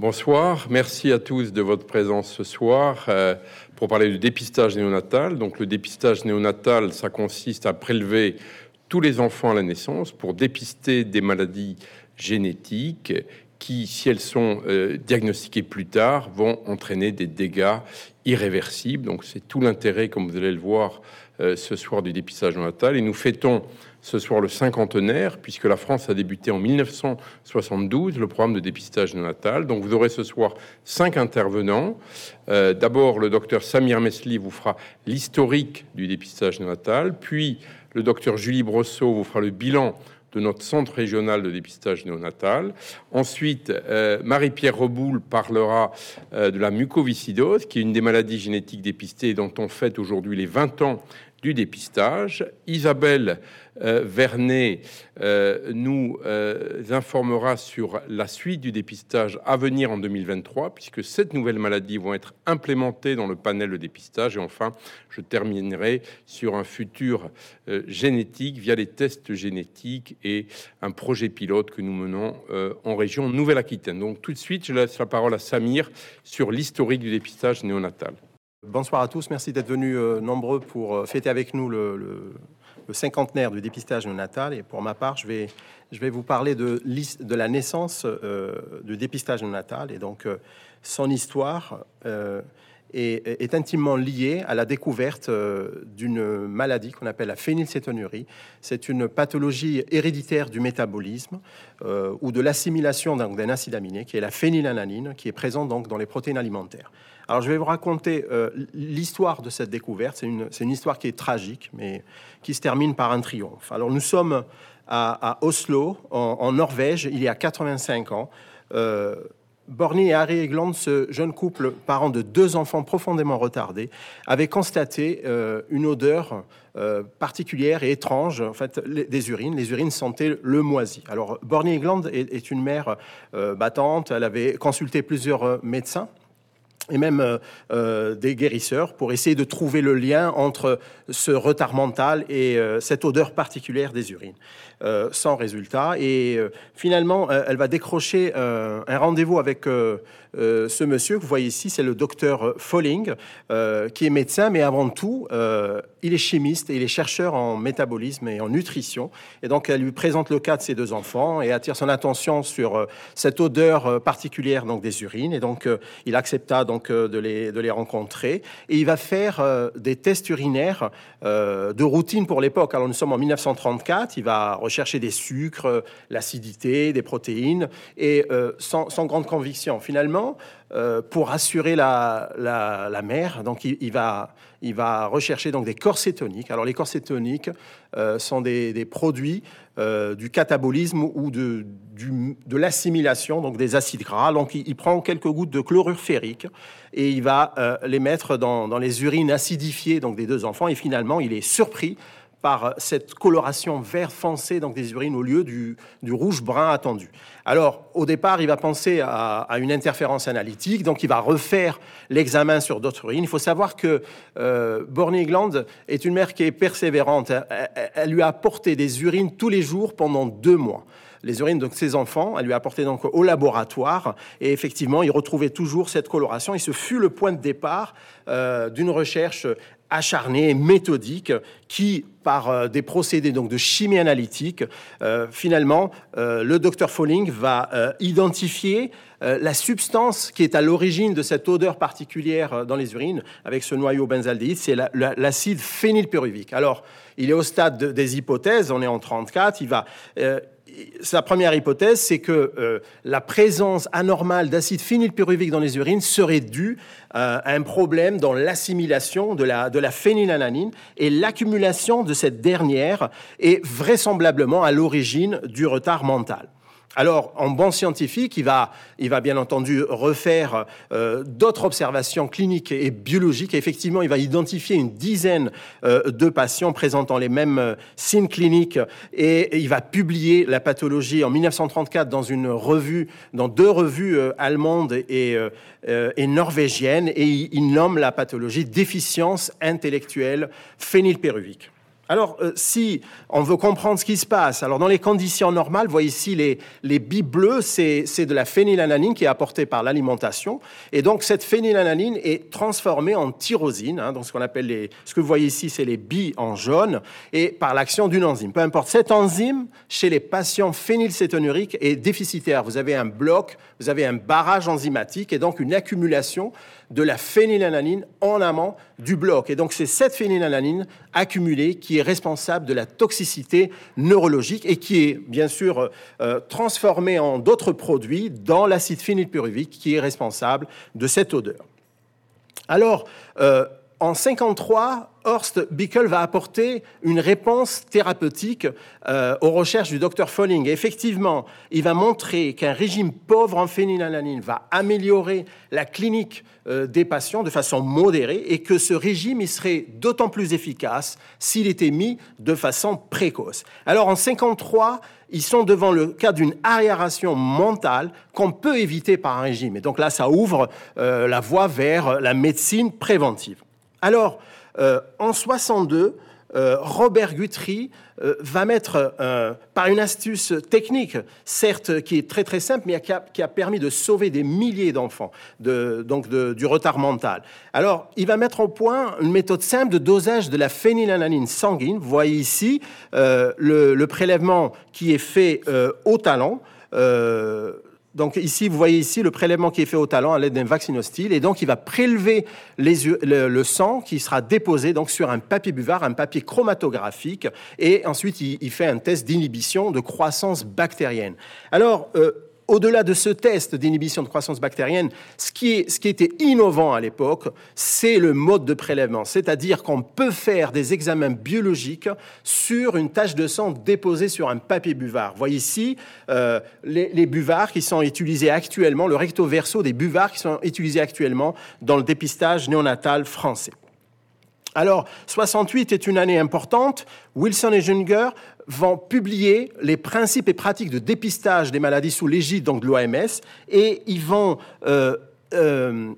Bonsoir, merci à tous de votre présence ce soir euh, pour parler du dépistage néonatal. Donc le dépistage néonatal, ça consiste à prélever tous les enfants à la naissance pour dépister des maladies génétiques qui, si elles sont euh, diagnostiquées plus tard, vont entraîner des dégâts irréversibles. Donc c'est tout l'intérêt, comme vous allez le voir euh, ce soir, du dépistage néonatal. Et nous fêtons ce soir le cinquantenaire, puisque la France a débuté en 1972 le programme de dépistage néonatal. Donc vous aurez ce soir cinq intervenants. Euh, d'abord, le docteur Samir Mesli vous fera l'historique du dépistage néonatal, puis le docteur Julie Brosseau vous fera le bilan de notre centre régional de dépistage néonatal. Ensuite, euh, Marie-Pierre Reboul parlera euh, de la mucoviscidose, qui est une des maladies génétiques dépistées dont on fête aujourd'hui les 20 ans du dépistage. Isabelle euh, Vernet euh, nous euh, informera sur la suite du dépistage à venir en 2023, puisque cette nouvelle maladie vont être implémentées dans le panel de dépistage. Et enfin, je terminerai sur un futur génétique via les tests génétiques et un projet pilote que nous menons en région Nouvelle-Aquitaine. Donc tout de suite, je laisse la parole à Samir sur l'historique du dépistage néonatal. Bonsoir à tous, merci d'être venus euh, nombreux pour euh, fêter avec nous le, cinquantenaire du dépistage néonatal. Et pour ma part, je vais, je vais vous parler de, de la naissance euh, du dépistage néonatal et donc son histoire. Est, intimement liée à la découverte d'une maladie qu'on appelle la phénylcétonurie. C'est une pathologie héréditaire du métabolisme ou de l'assimilation d'un acide aminé, qui est la phénylalanine, qui est présente donc dans les protéines alimentaires. Alors je vais vous raconter euh, l'histoire de cette découverte. C'est une, une, histoire qui est tragique, mais qui se termine par un triomphe. Alors nous sommes à, Oslo, en, Norvège, il y a 85 ans. Euh, Borny et Harry Egland, ce jeune couple, parent de deux enfants profondément retardés, avaient constaté euh, une odeur particulière et étrange, en fait, des urines. Les urines sentaient le moisi. Alors, Borny Egland est, est une mère battante. Elle avait consulté plusieurs médecins et même euh, euh, des guérisseurs pour essayer de trouver le lien entre ce retard mental et euh, cette odeur particulière des urines. sans résultat. Et finalement, elle va décrocher un rendez-vous avec ce monsieur que vous voyez ici, c'est le docteur Folling, qui est médecin, mais avant tout, il est chimiste et il est chercheur en métabolisme et en nutrition. Et donc, elle lui présente le cas de ses deux enfants et attire son attention sur cette odeur particulière donc, des urines. Et donc, il accepta donc euh, de les, de les rencontrer. Et il va faire euh, des tests urinaires euh, de routine pour l'époque. Alors nous sommes en 1934, il va rechercher des sucres, l'acidité, des protéines, et sans, grande conviction. Finalement, pour assurer la, la, mère, donc il, va, il va rechercher donc des corps cétoniques. Alors les corps cétoniques sont des, des produits du catabolisme ou de, du, de l'assimilation donc des acides gras. Donc il, il, prend quelques gouttes de chlorure ferrique et il va euh, les mettre dans, les urines acidifiées donc des deux enfants. Et finalement, il est surpris par cette coloration vert foncé donc des urines au lieu du, rouge brun attendu. Alors, au départ, il va penser à, une interférence analytique, donc il va refaire l'examen sur d'autres urines. Il faut savoir que euh, Bornigland est une mère qui est persévérante. elle, lui a apporté des urines tous les jours pendant deux mois les urines de ses enfants. Elle lui a apporté donc au laboratoire et effectivement, il retrouvait toujours cette coloration. Et ce fut le point de départ euh, d'une recherche acharnée et méthodique qui, par euh, des procédés donc de chimie analytique, euh, finalement, le docteur Folling va identifier la substance qui est à l'origine de cette odeur particulière dans les urines avec ce noyau benzaldéhyde, c'est l'acide phénylpyruvique. Alors, il est au stade des hypothèses, on est en 34, il va sa première hypothèse, c'est que euh, la présence anormale d'acide phénylpyruvique dans les urines serait due euh, à un problème dans l'assimilation de la, de la phénylalanine et l'accumulation de cette dernière est vraisemblablement à l'origine du retard mental. Alors, en bon scientifique, il va, il va bien entendu refaire euh, d'autres observations cliniques et biologiques. effectivement, il va identifier une dizaine euh, de patients présentant les mêmes euh, signes cliniques et, il va publier la pathologie en 1934 dans une revue, dans deux revues allemandes et, et norvégiennes, et il, il nomme la pathologie déficience intellectuelle phénylpyruvique. Alors, euh, si on veut comprendre ce qui se passe, alors dans les conditions normales, voyez ici les, les billes bleues, c'est de la phénylalanine qui est apportée par l'alimentation. Et donc, cette phénylalanine est transformée en tyrosine. Hein, donc, ce qu'on appelle les. Ce que vous voyez ici, c'est les billes en jaune, et par l'action d'une enzyme. Peu importe. Cette enzyme, chez les patients phénylcétonuriques, est déficitaire. Vous avez un bloc, vous avez un barrage enzymatique, et donc une accumulation de la phénylalanine en amont du bloc. Et donc c'est cette phénylalanine accumulée qui est responsable de la toxicité neurologique et qui est bien sûr euh, transformée en d'autres produits dans l'acide phénylpyruvique qui est responsable de cette odeur. Alors, euh, en 53, Horst Bickel va apporter une réponse thérapeutique euh, aux recherches du docteur Folling. effectivement, il va montrer qu'un régime pauvre en phénylalanine va améliorer la clinique euh, des patients de façon modérée et que ce régime serait d'autant plus efficace s'il était mis de façon précoce. Alors en 53, ils sont devant le cas d'une arriération mentale qu'on peut éviter par un régime. Et donc là, ça ouvre euh, la voie vers la médecine préventive. Alors, en 62, euh, Robert Guthrie euh, va mettre, par une astuce technique, certes qui est très très simple, mais qui a, permis de sauver des milliers d'enfants donc du retard mental. Alors, il va mettre au point une méthode simple de dosage de la phénylalanine sanguine. Vous voyez ici le, prélèvement qui est fait au talon donc ici, vous voyez ici le prélèvement qui est fait au talon à l'aide d'un vaccinostyle. Et donc, il va prélever le, sang qui sera déposé donc sur un papier buvard, un papier chromatographique. Et ensuite, il, fait un test d'inhibition de croissance bactérienne. Alors, euh, au-delà de ce test d'inhibition de croissance bactérienne, ce qui, était innovant à l'époque, c'est le mode de prélèvement. C'est-à-dire qu'on peut faire des examens biologiques sur une tache de sang déposée sur un papier buvard. Vous voyez ici euh, les, les, buvards qui sont utilisés actuellement, le recto verso des buvards qui sont utilisés actuellement dans le dépistage néonatal français. Alors, 68 est une année importante. Wilson et Junger vont publier les principes et pratiques de dépistage des maladies sous l'égide de l'OMS et ils vont euh, euh,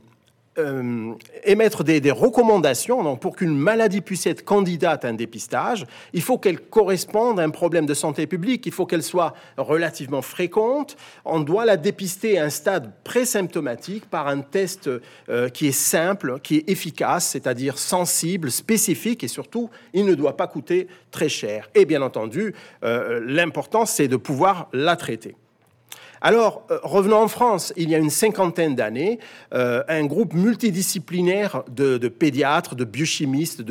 euh, émettre des, recommandations. Donc, pour qu'une maladie puisse être candidate à un dépistage, il faut qu'elle corresponde à un problème de santé publique, il faut qu'elle soit relativement fréquente. On doit la dépister à un stade présymptomatique par un test euh, qui est simple, qui est efficace, c'est-à-dire sensible, spécifique et surtout, il ne doit pas coûter très cher. Et bien entendu, euh, l'important, c'est de pouvoir la traiter. Alors, euh, revenons en France, il y a une cinquantaine d'années, euh, un groupe multidisciplinaire de, pédiatres, de biochimistes,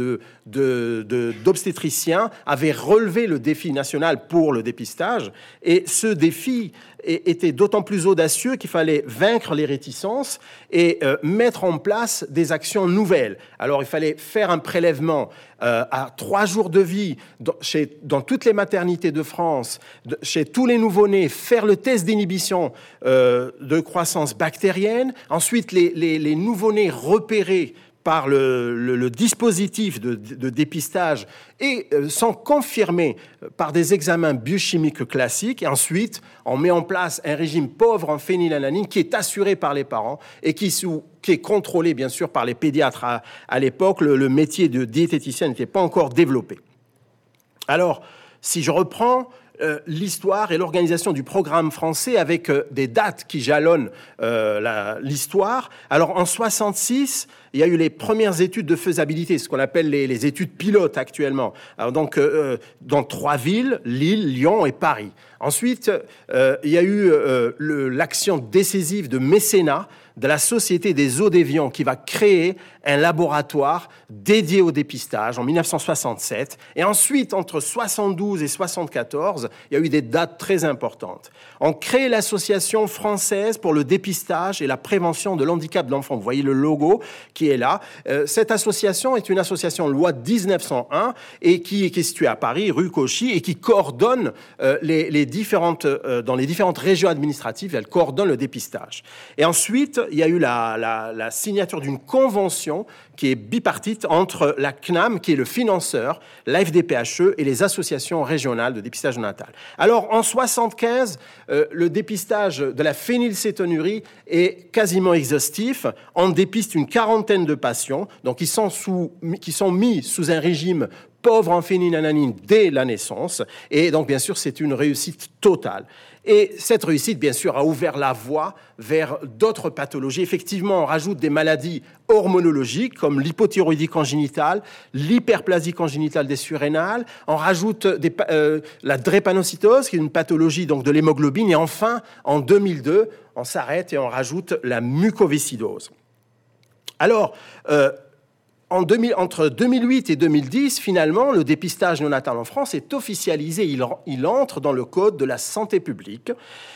d'obstétriciens avait relevé le défi national pour le dépistage. Et ce défi était d'autant plus audacieux qu'il fallait vaincre les réticences et euh, mettre en place des actions nouvelles. Alors il fallait faire un prélèvement euh, à trois jours de vie dans, chez, dans toutes les maternités de France, chez tous les nouveau-nés, faire le test d'inhibition euh, de croissance bactérienne, ensuite les, les, les nouveau-nés repérés par le, dispositif de, dépistage et euh, sont confirmés par des examens biochimiques classiques. Ensuite, on met en place un régime pauvre en phénylalanine qui est assuré par les parents et qui, qui est contrôlé bien sûr par les pédiatres. À, l'époque, le, métier de diététicien n'était pas encore développé. Alors, si je reprends euh, l'histoire et l'organisation du programme français avec euh, des dates qui jalonnent l'histoire. Alors en 66, il y a eu les premières études de faisabilité, ce qu'on appelle les, études pilotes actuellement. Donc, euh, euh, dans trois villes, Lille, Lyon et Paris. Ensuite, euh, il y a eu l'action décisive de mécénat de la Société des eaux d'Évian qui va créer un laboratoire dédié au dépistage en 1967. Et ensuite, entre 72 et 74, il y a eu des dates très importantes. On crée l'Association française pour le dépistage et la prévention de l'handicap de l'enfant. Vous voyez le logo qui est là. Euh, cette association est une association loi 1901 et qui est située à Paris, rue Cauchy, et qui coordonne euh, les, différentes, euh, dans les différentes régions administratives, elle coordonne le dépistage. Et ensuite, il y a eu la, signature d'une convention qui est bipartite entre la CNAM, qui est le financeur, l'AFDPHE et les associations régionales de dépistage natal. Alors, en 75, euh, le dépistage de la phénylcétonurie est quasiment exhaustif. On dépiste une quarantaine de patients, donc qui sont, qui sont mis sous un régime pauvre en phénylalanine dès la naissance. Et donc, bien sûr, c'est une réussite totale. Et cette réussite, bien sûr, a ouvert la voie vers d'autres pathologies. Effectivement, on rajoute des maladies hormonologiques comme l'hypothyroïdie congénitale, l'hyperplasie congénitale des surrénales. On rajoute euh, la drépanocytose, qui est une pathologie donc de l'hémoglobine. Et enfin, en 2002, on s'arrête et on rajoute la mucoviscidose. Alors, euh, entre 2008 et 2010, finalement, le dépistage néonatal en France est officialisé. il, entre dans le code de la santé publique.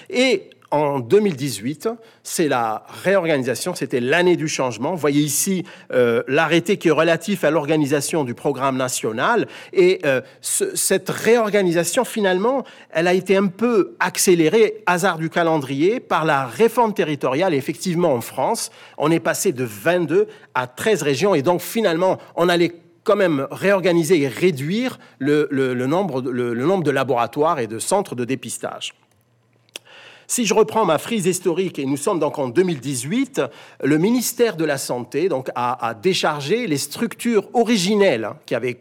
Et en 2018, c'est la réorganisation, c'était l'année du changement. Vous voyez ici euh, l'arrêté qui est relatif à l'organisation du programme national. Et euh, cette réorganisation, finalement, elle a été un peu accélérée, hasard du calendrier, par la réforme territoriale. effectivement, en France, on est passé de 22 à 13 régions. Et donc, finalement, on allait quand même réorganiser et réduire le, nombre, le nombre de laboratoires et de centres de dépistage. Si je reprends ma frise historique, et nous sommes donc en 2018, le ministère de la Santé donc, a, a déchargé les structures originelles hein, qui avaient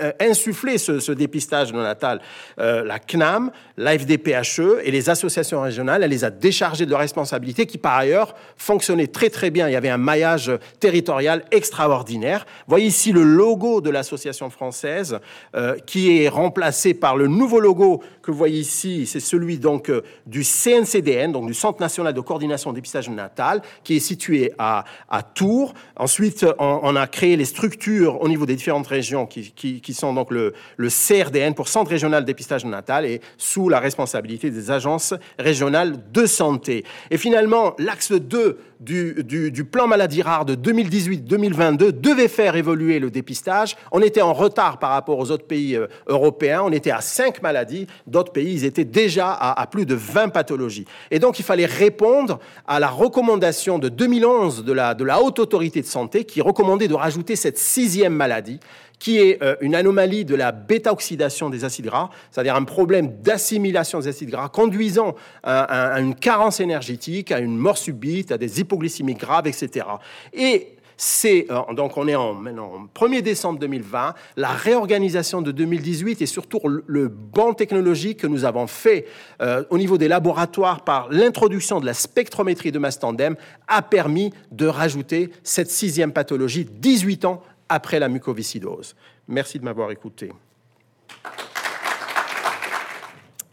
euh, insuffler ce, dépistage néonatal. Euh, la CNAM, l'AFDPHE et les associations régionales, elle les a déchargées de responsabilités qui, par ailleurs, fonctionnaient très très bien. Il y avait un maillage territorial extraordinaire. Voyez ici le logo de l'association française euh, qui est remplacé par le nouveau logo que vous voyez ici. C'est celui donc du CNCDN, donc du Centre national de coordination du dépistage néonatal, qui est situé à, à Tours. Ensuite, on, a créé les structures au niveau des différentes régions qui qui sont donc le, CRDN pour Centre régional de dépistage natal et sous la responsabilité des agences régionales de santé. Et finalement, l'axe 2 du, plan maladie rare de 2018-2022 devait faire évoluer le dépistage. On était en retard par rapport aux autres pays euh, européens. On était à 5 maladies. D'autres pays, ils étaient déjà à, plus de 20 pathologies. Et donc, il fallait répondre à la recommandation de 2011 de la, Haute Autorité de Santé qui recommandait de rajouter cette sixième maladie qui est euh, une anomalie de la bêta-oxydation des acides gras, c'est-à-dire un problème d'assimilation des acides gras conduisant à, une carence énergétique, à une mort subite, à des hypoglycémies graves, etc. Et c'est, euh, donc on est en, maintenant, 1er décembre 2020, la réorganisation de 2018 et surtout le banc technologique que nous avons fait euh, au niveau des laboratoires par l'introduction de la spectrométrie de mastandem a permis de rajouter cette sixième pathologie 18 ans après la mucoviscidose. Merci de m'avoir écouté.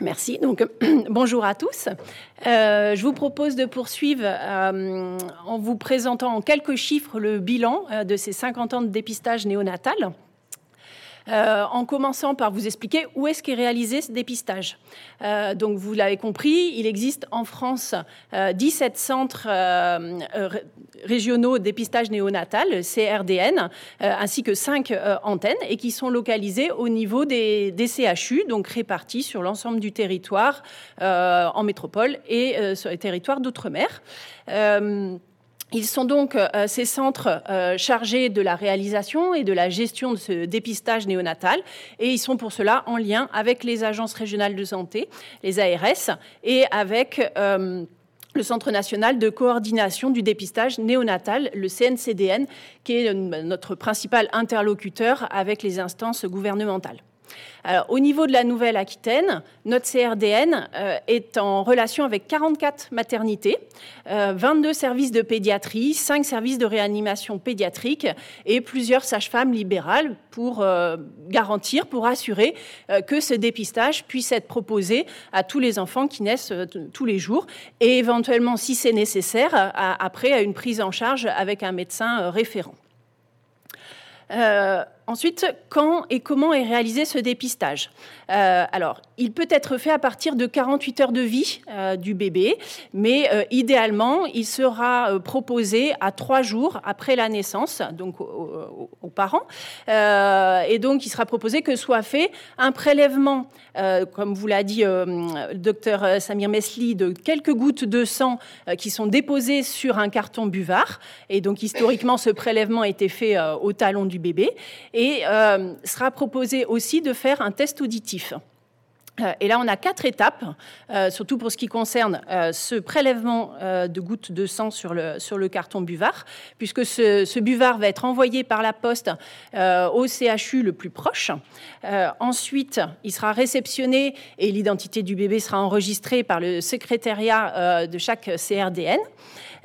Merci. Donc, bonjour à tous. Euh, je vous propose de poursuivre euh, en vous présentant en quelques chiffres le bilan euh, de ces 50 ans de dépistage néonatal. Euh, en commençant par vous expliquer où est-ce qu'est réalisé ce dépistage. Euh, donc, vous l'avez compris, il existe en France 17 euh, centres régionaux de dépistage néonatal, CRDN, ainsi que 5 antennes, et qui sont localisées au niveau des, des CHU, donc répartis sur l'ensemble du territoire en métropole et sur les territoires d'outre-mer. Ils sont donc euh, ces centres euh, chargés de la réalisation et de la gestion de ce dépistage néonatal. Et ils sont pour cela en lien avec les agences régionales de santé, les ARS, et avec euh, le Centre national de coordination du dépistage néonatal, le CNCDN, qui est notre principal interlocuteur avec les instances gouvernementales au niveau de la Nouvelle-Aquitaine, notre CRDN euh, est en relation avec 44 maternités, 22 euh, services de pédiatrie, 5 services de réanimation pédiatrique et plusieurs sages-femmes libérales pour euh, garantir, pour assurer que ce dépistage puisse être proposé à tous les enfants qui naissent tous les jours et éventuellement, si c'est nécessaire, après à une prise en charge avec un médecin référent. Ensuite, quand et comment est réalisé ce dépistage euh, Alors, il peut être fait à partir de 48 heures de vie euh, du bébé, mais euh, idéalement, il sera proposé à trois jours après la naissance, donc aux, parents. et donc, il sera proposé que soit fait un prélèvement, comme vous l'a dit le docteur Samir Mesli, de quelques gouttes de sang qui sont déposées sur un carton buvard. Et donc, historiquement, ce prélèvement été fait au talon du bébé euh, sera proposé aussi de faire un test auditif. Euh, et là, on a quatre étapes, euh, surtout pour ce qui concerne ce prélèvement de gouttes de sang sur le, sur le carton buvard, puisque ce, ce, buvard va être envoyé par la poste au CHU le plus proche. ensuite, il sera réceptionné et l'identité du bébé sera enregistrée par le secrétariat de chaque CRDN.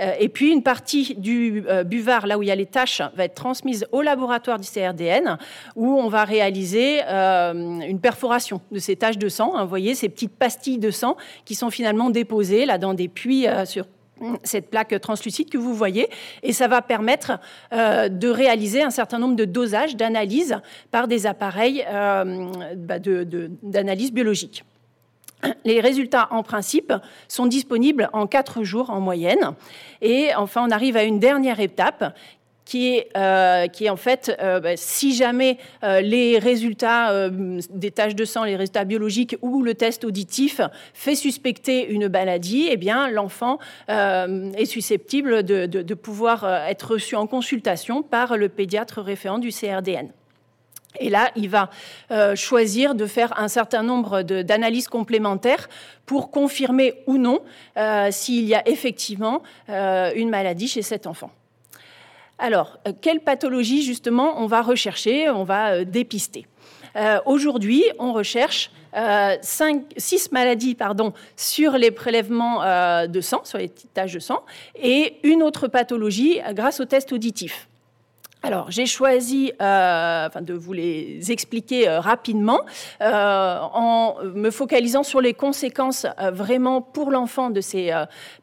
Euh, et puis une partie du euh, buvard, là où il y a les tâches, va être transmise au laboratoire du CRDN, où on va réaliser euh, une perforation de ces taches de sang. Hein, vous voyez ces petites pastilles de sang qui sont finalement déposées là dans des puits sur cette plaque translucide que vous voyez, et ça va permettre de réaliser un certain nombre de dosages d'analyse par des appareils bah, d'analyse biologique. Les résultats, en principe, sont disponibles en quatre jours en moyenne. Et enfin, on arrive à une dernière étape qui est, euh, qui est en fait, euh, bah, si jamais euh, les résultats des tâches de sang, les résultats biologiques ou le test auditif fait suspecter une maladie, eh bien l'enfant est susceptible de, de, pouvoir être reçu en consultation par le pédiatre référent du CRDN. Et là, il va euh, choisir de faire un certain nombre d'analyses complémentaires pour confirmer ou non euh, s'il y a effectivement euh, une maladie chez cet enfant. Alors, quelle pathologie justement on va rechercher, on va dépister? Aujourd'hui, on recherche six maladies pardon, sur les prélèvements de sang, sur les taches de sang, et une autre pathologie grâce au test auditif. Alors, j'ai choisi euh, de vous les expliquer euh, rapidement euh, en me focalisant sur les conséquences vraiment pour l'enfant de ces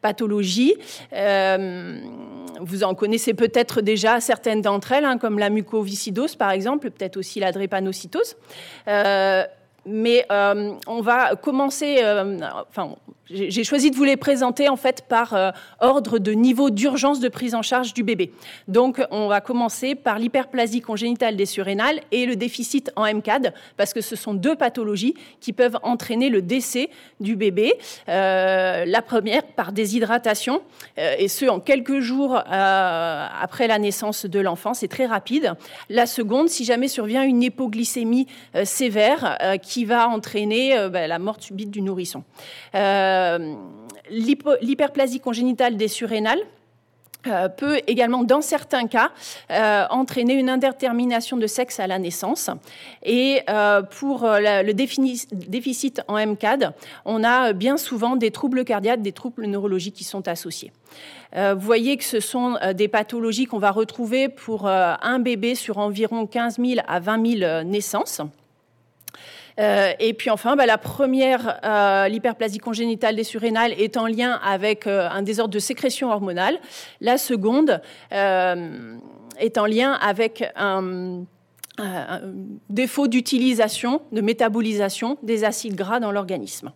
pathologies. vous en connaissez peut-être déjà certaines d'entre elles, hein, comme la mucoviscidose par exemple, peut-être aussi la drépanocytose. Mais on va commencer, enfin, j'ai choisi de vous les présenter en fait par euh, ordre de niveau d'urgence de prise en charge du bébé. Donc on va commencer par l'hyperplasie congénitale des surrénales et le déficit en MCAD parce que ce sont deux pathologies qui peuvent entraîner le décès du bébé. Euh, la première par déshydratation euh, et ce en quelques jours après la naissance de l'enfant, c'est très rapide. La seconde, si jamais survient une hypoglycémie sévère qui va entraîner bah, la mort subite du nourrisson. Euh, l'hyperplasie congénitale des surrénales euh, peut également, dans certains cas, euh, entraîner une indétermination de sexe à la naissance. Et pour le déficit en MCAD, on a bien souvent des troubles cardiaques, des troubles neurologiques qui sont associés. vous voyez que ce sont des pathologies qu'on va retrouver pour un bébé sur environ 15 000 à 20 000 naissances. Euh, et puis enfin, bah, la première, euh, l'hyperplasie congénitale des surrénales, est en lien avec euh, un désordre de sécrétion hormonale. La seconde est en lien avec un, un défaut d'utilisation, de métabolisation des acides gras dans l'organisme.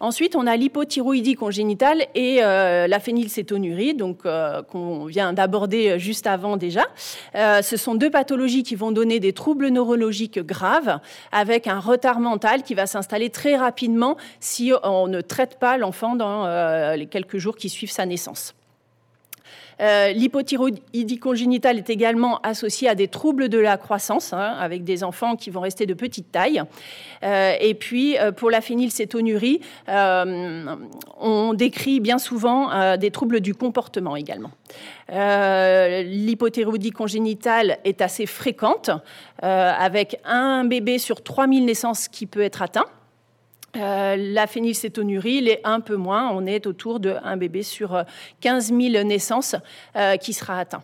Ensuite, on a l'hypothyroïdie congénitale et euh, la phénylcétonurie, donc euh, qu'on vient d'aborder juste avant déjà. Euh, ce sont deux pathologies qui vont donner des troubles neurologiques graves avec un retard mental qui va s'installer très rapidement si on ne traite pas l'enfant dans les quelques jours qui suivent sa naissance. Euh, l'hypothyroïdie congénitale est également associée à des troubles de la croissance, hein, avec des enfants qui vont rester de petite taille. Euh, et puis, euh, pour la phénylcétonurie, on décrit bien souvent des troubles du comportement également. L'hypothyroïdie congénitale est assez fréquente, avec un bébé sur 3000 naissances qui peut être atteint. Euh, la phénylcétonurie, est un peu moins. On est autour d'un bébé sur 15 euh, 000 naissances euh, qui sera atteint.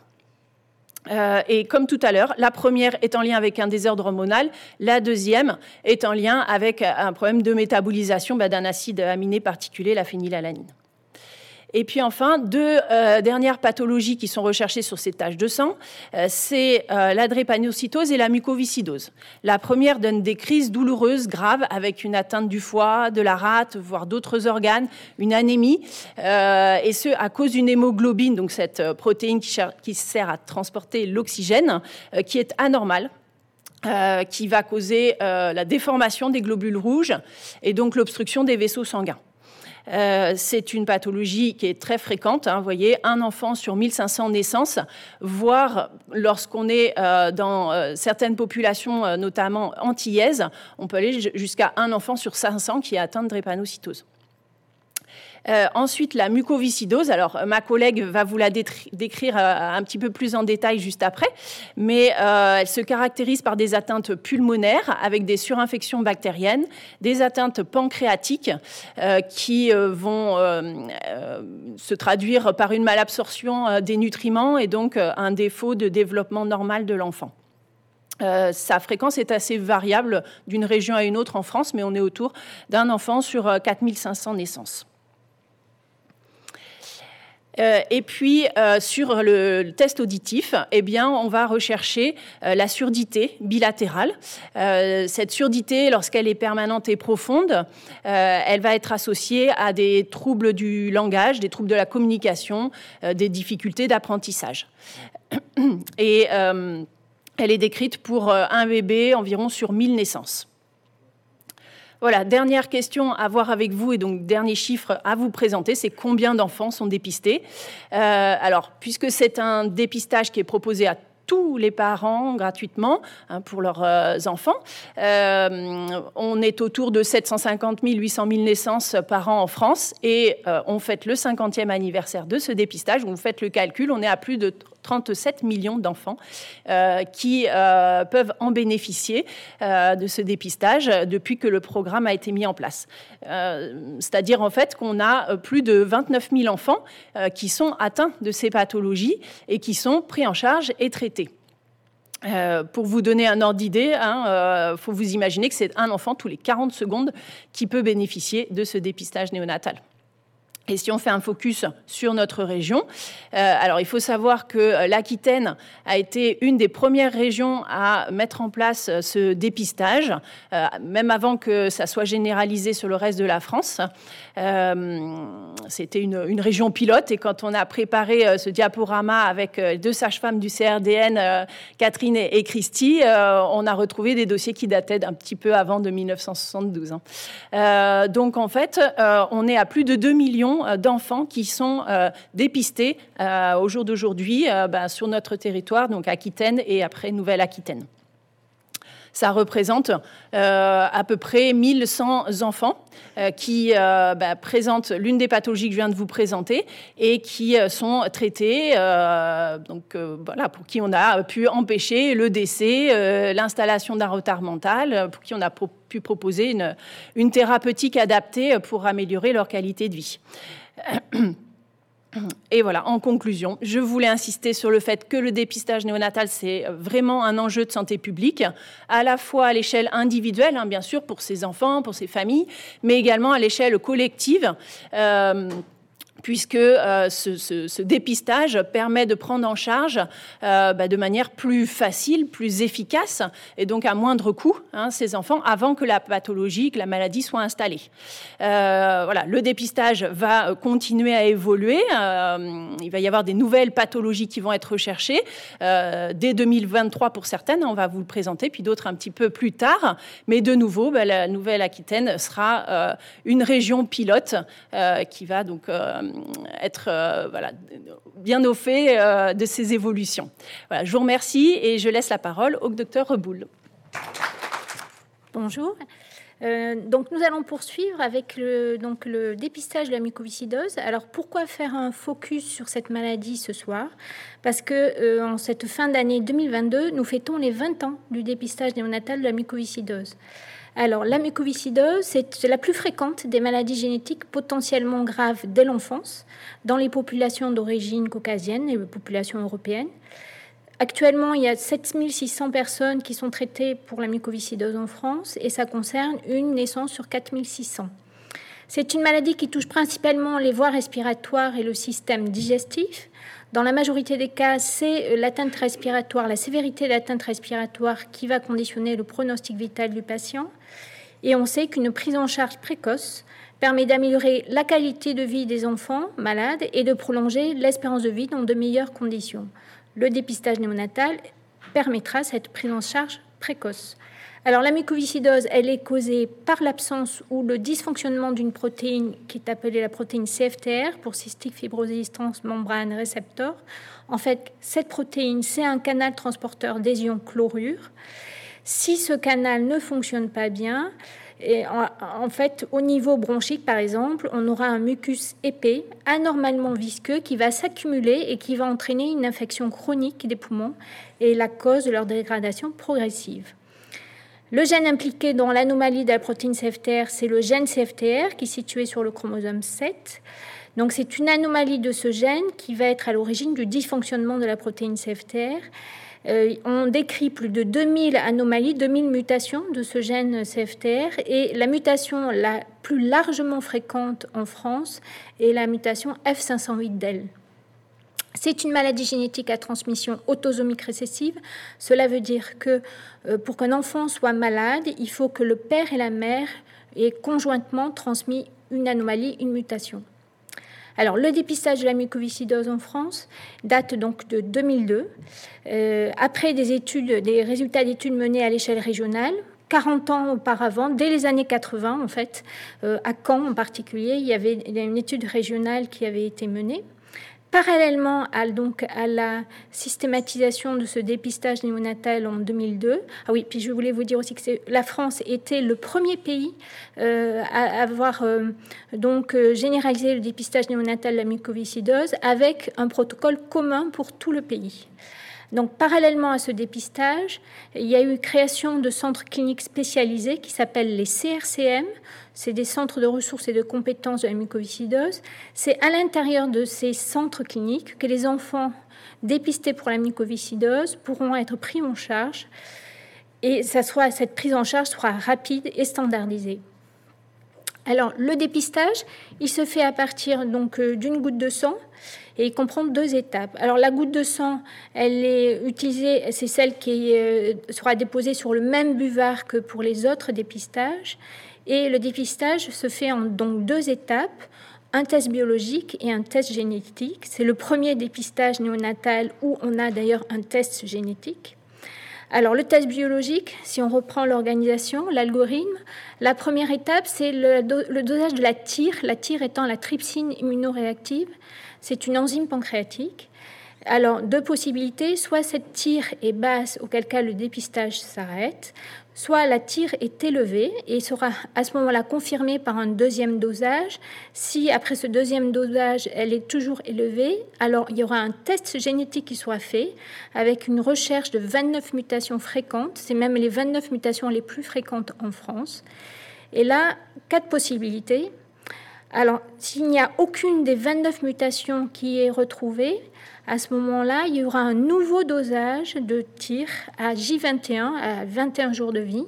et comme tout à l'heure, la première est en lien avec un désordre hormonal, la deuxième est en lien avec un problème de métabolisation bah, d'un acide aminé particulier, la phénylalanine. Et puis enfin, deux euh, dernières pathologies qui sont recherchées sur ces taches de sang, euh, c'est euh, et la mucoviscidose. La première donne des crises douloureuses graves avec une atteinte du foie, de la rate, voire d'autres organes, une anémie, et ce à cause d'une hémoglobine, donc cette protéine qui sert à transporter l'oxygène, qui est anormale. qui va causer la déformation des globules rouges et donc l'obstruction des vaisseaux sanguins. Euh, c'est une pathologie qui est très fréquente. Hein, vous voyez, un enfant sur 1500 naissances, voire lorsqu'on est euh, dans euh, certaines populations, notamment antillaises, on peut aller jusqu'à un enfant sur 500 qui est atteint de drépanocytose. Euh, ensuite, la mucoviscidose. Alors, ma collègue va vous la décrire euh, un petit peu plus en détail juste après, mais euh, elle se caractérise par des atteintes pulmonaires avec des surinfections bactériennes, des atteintes pancréatiques qui vont se traduire par une malabsorption des nutriments et donc un défaut de développement normal de l'enfant. sa fréquence est assez variable d'une région à une autre en France, mais on est autour d'un enfant sur 4500 naissances. Euh, et puis euh, sur le, test auditif, eh bien, on va rechercher euh, la surdité bilatérale. cette surdité, lorsqu'elle est permanente et profonde, elle va être associée à des troubles du langage, des troubles de la communication, des difficultés d'apprentissage. Et elle est décrite pour un bébé environ sur 1000 naissances. Voilà, dernière question à voir avec vous et donc dernier chiffre à vous présenter, c'est combien d'enfants sont dépistés? Euh, alors, puisque c'est un dépistage qui est proposé à tous les parents gratuitement hein, pour leurs euh, enfants. Euh, on est autour de 750 000, 800 000 naissances par an en France et on fête le 50e anniversaire de ce dépistage. Vous faites le calcul, on est à plus de 37 millions d'enfants euh, qui euh, peuvent en bénéficier euh, de ce dépistage depuis que le programme a été mis en place. C'est-à-dire en fait qu'on a plus de 29 000 enfants qui sont atteints de ces pathologies et qui sont pris en charge et traités. pour vous donner un ordre d'idée, il hein, faut vous imaginer que c'est un enfant tous les 40 secondes qui peut bénéficier de ce dépistage néonatal. Et si on fait un focus sur notre région, euh, alors il faut savoir que euh, l'Aquitaine a été une des premières régions à mettre en place euh, ce dépistage, même avant que ça soit généralisé sur le reste de la France. C'était une, région pilote et quand on a préparé ce diaporama avec deux sages-femmes du CRDN, Catherine et, Christy, on a retrouvé des dossiers qui dataient d'un petit peu avant de 1972. Hein. donc en fait, on est à plus de 2 millions euh, d'enfants qui sont euh, dépistés euh, au jour d'aujourd'hui bah, sur notre territoire, donc Aquitaine et après Nouvelle-Aquitaine. Ça représente à peu près 1100 enfants qui bah, présentent l'une des pathologies que je viens de vous présenter et qui sont traités, donc voilà, pour qui on a pu empêcher le décès, l'installation d'un retard mental, pour qui on a pu proposer une thérapeutique adaptée pour améliorer leur qualité de vie. Et voilà, en conclusion, je voulais insister sur le fait que le dépistage néonatal, c'est vraiment un enjeu de santé publique, à la fois à l'échelle individuelle, hein, bien sûr, pour ses enfants, pour ses familles, mais également à l'échelle collective. Euh, puisque euh, ce, dépistage permet de prendre en charge euh, bah, de manière plus facile, plus efficace, et donc à moindre coût, hein, ces enfants avant que la pathologie, que la maladie soit installée. Euh, voilà, le dépistage va continuer à évoluer. il va y avoir des nouvelles pathologies qui vont être recherchées dès 2023 pour certaines, on va vous le présenter, puis d'autres un petit peu plus tard. Mais de nouveau, bah, la Nouvelle-Aquitaine sera une région pilote qui va donc être euh, voilà, bien au fait euh, de ces évolutions. Voilà, je vous remercie et je laisse la parole au docteur Reboul. Bonjour. Euh, donc nous allons poursuivre avec le, donc le dépistage de la mucoviscidose. Alors pourquoi faire un focus sur cette maladie ce soir? Parce que en cette fin d'année 2022, nous fêtons les 20 ans du dépistage néonatal de la mucoviscidose. Alors, la mucoviscidose, c'est la plus fréquente des maladies génétiques potentiellement graves dès l'enfance dans les populations d'origine caucasienne et les populations européennes. Actuellement, il y a 7600 personnes qui sont traitées pour la mucoviscidose en France et ça concerne une naissance sur 4600. C'est une maladie qui touche principalement les voies respiratoires et le système digestif. Dans la majorité des cas, c'est l'atteinte respiratoire, la sévérité de l'atteinte respiratoire qui va conditionner le pronostic vital du patient. Et on sait qu'une prise en charge précoce permet d'améliorer la qualité de vie des enfants malades et de prolonger l'espérance de vie dans de meilleures conditions. Le dépistage néonatal permettra cette prise en charge précoce. Alors la mucoviscidose, elle est causée par l'absence ou le dysfonctionnement d'une protéine qui est appelée la protéine CFTR pour cystique fibrosis transmembrane réceptor. En fait, cette protéine, c'est un canal transporteur des ions chlorure. Si ce canal ne fonctionne pas bien, en, fait, au niveau bronchique, par exemple, on aura un mucus épais, anormalement visqueux, qui va s'accumuler et qui va entraîner une infection chronique des poumons et la cause de leur dégradation progressive. Le gène impliqué dans l'anomalie de la protéine CFTR, c'est le gène CFTR qui est situé sur le chromosome 7. Donc c'est une anomalie de ce gène qui va être à l'origine du dysfonctionnement de la protéine CFTR. Euh, on décrit plus de 2000 anomalies, 2000 mutations de ce gène CFTR et la mutation la plus largement fréquente en France est la mutation F508del. C'est une maladie génétique à transmission autosomique récessive. Cela veut dire que euh, pour qu'un enfant soit malade, il faut que le père et la mère aient conjointement transmis une anomalie, une mutation. Alors, le dépistage de la mucoviscidose en France date donc de 2002, euh, après des résultats d'études menées à l'échelle régionale. 40 ans auparavant, dès les années 80 en fait, euh, à Caen en particulier, il y avait une étude régionale qui avait été menée. Parallèlement à, la systématisation de ce dépistage néonatal en 2002, ah je voulais vous dire aussi que la France était le premier pays euh, à avoir euh, donc euh, généralisé le dépistage néonatal de la mucoviscidose avec un protocole commun pour tout le pays. Donc, parallèlement à ce dépistage, il y a eu création de centres cliniques spécialisés qui s'appellent les CRCM. C'est des centres de ressources et de compétences de la mucoviscidose. C'est à l'intérieur de ces centres cliniques que les enfants dépistés pour la mucoviscidose pourront être pris en charge et cette prise en charge sera rapide et standardisée. Alors, le dépistage, il se fait à partir donc euh, d'une goutte de sang et il comprend deux étapes. Alors la goutte de sang, elle est utilisée, c'est celle qui euh, sera déposée sur le même buvard que pour les autres dépistages. Et le dépistage se fait en donc deux étapes un test biologique et un test génétique. C'est le premier dépistage néonatal où on a d'ailleurs un test génétique. Alors le test biologique, si on reprend l'organisation, l'algorithme, la première étape, c'est le, le, dosage de la tire, la tire étant la trypsine immunoréactive. C'est une enzyme pancréatique. Alors, deux possibilités, soit cette tire est basse, auquel cas le dépistage s'arrête, soit la tire est élevée et sera à ce moment-là confirmée par un deuxième dosage. Si après ce deuxième dosage, elle est toujours élevée, alors il y aura un test génétique qui sera fait avec une recherche de 29 mutations fréquentes. C'est même les 29 mutations les plus fréquentes en France. Et là, quatre possibilités. Alors, s'il n'y a aucune des 29 mutations qui est retrouvée, à ce moment-là, il y aura un nouveau dosage de tir à J21, à 21 jours de vie.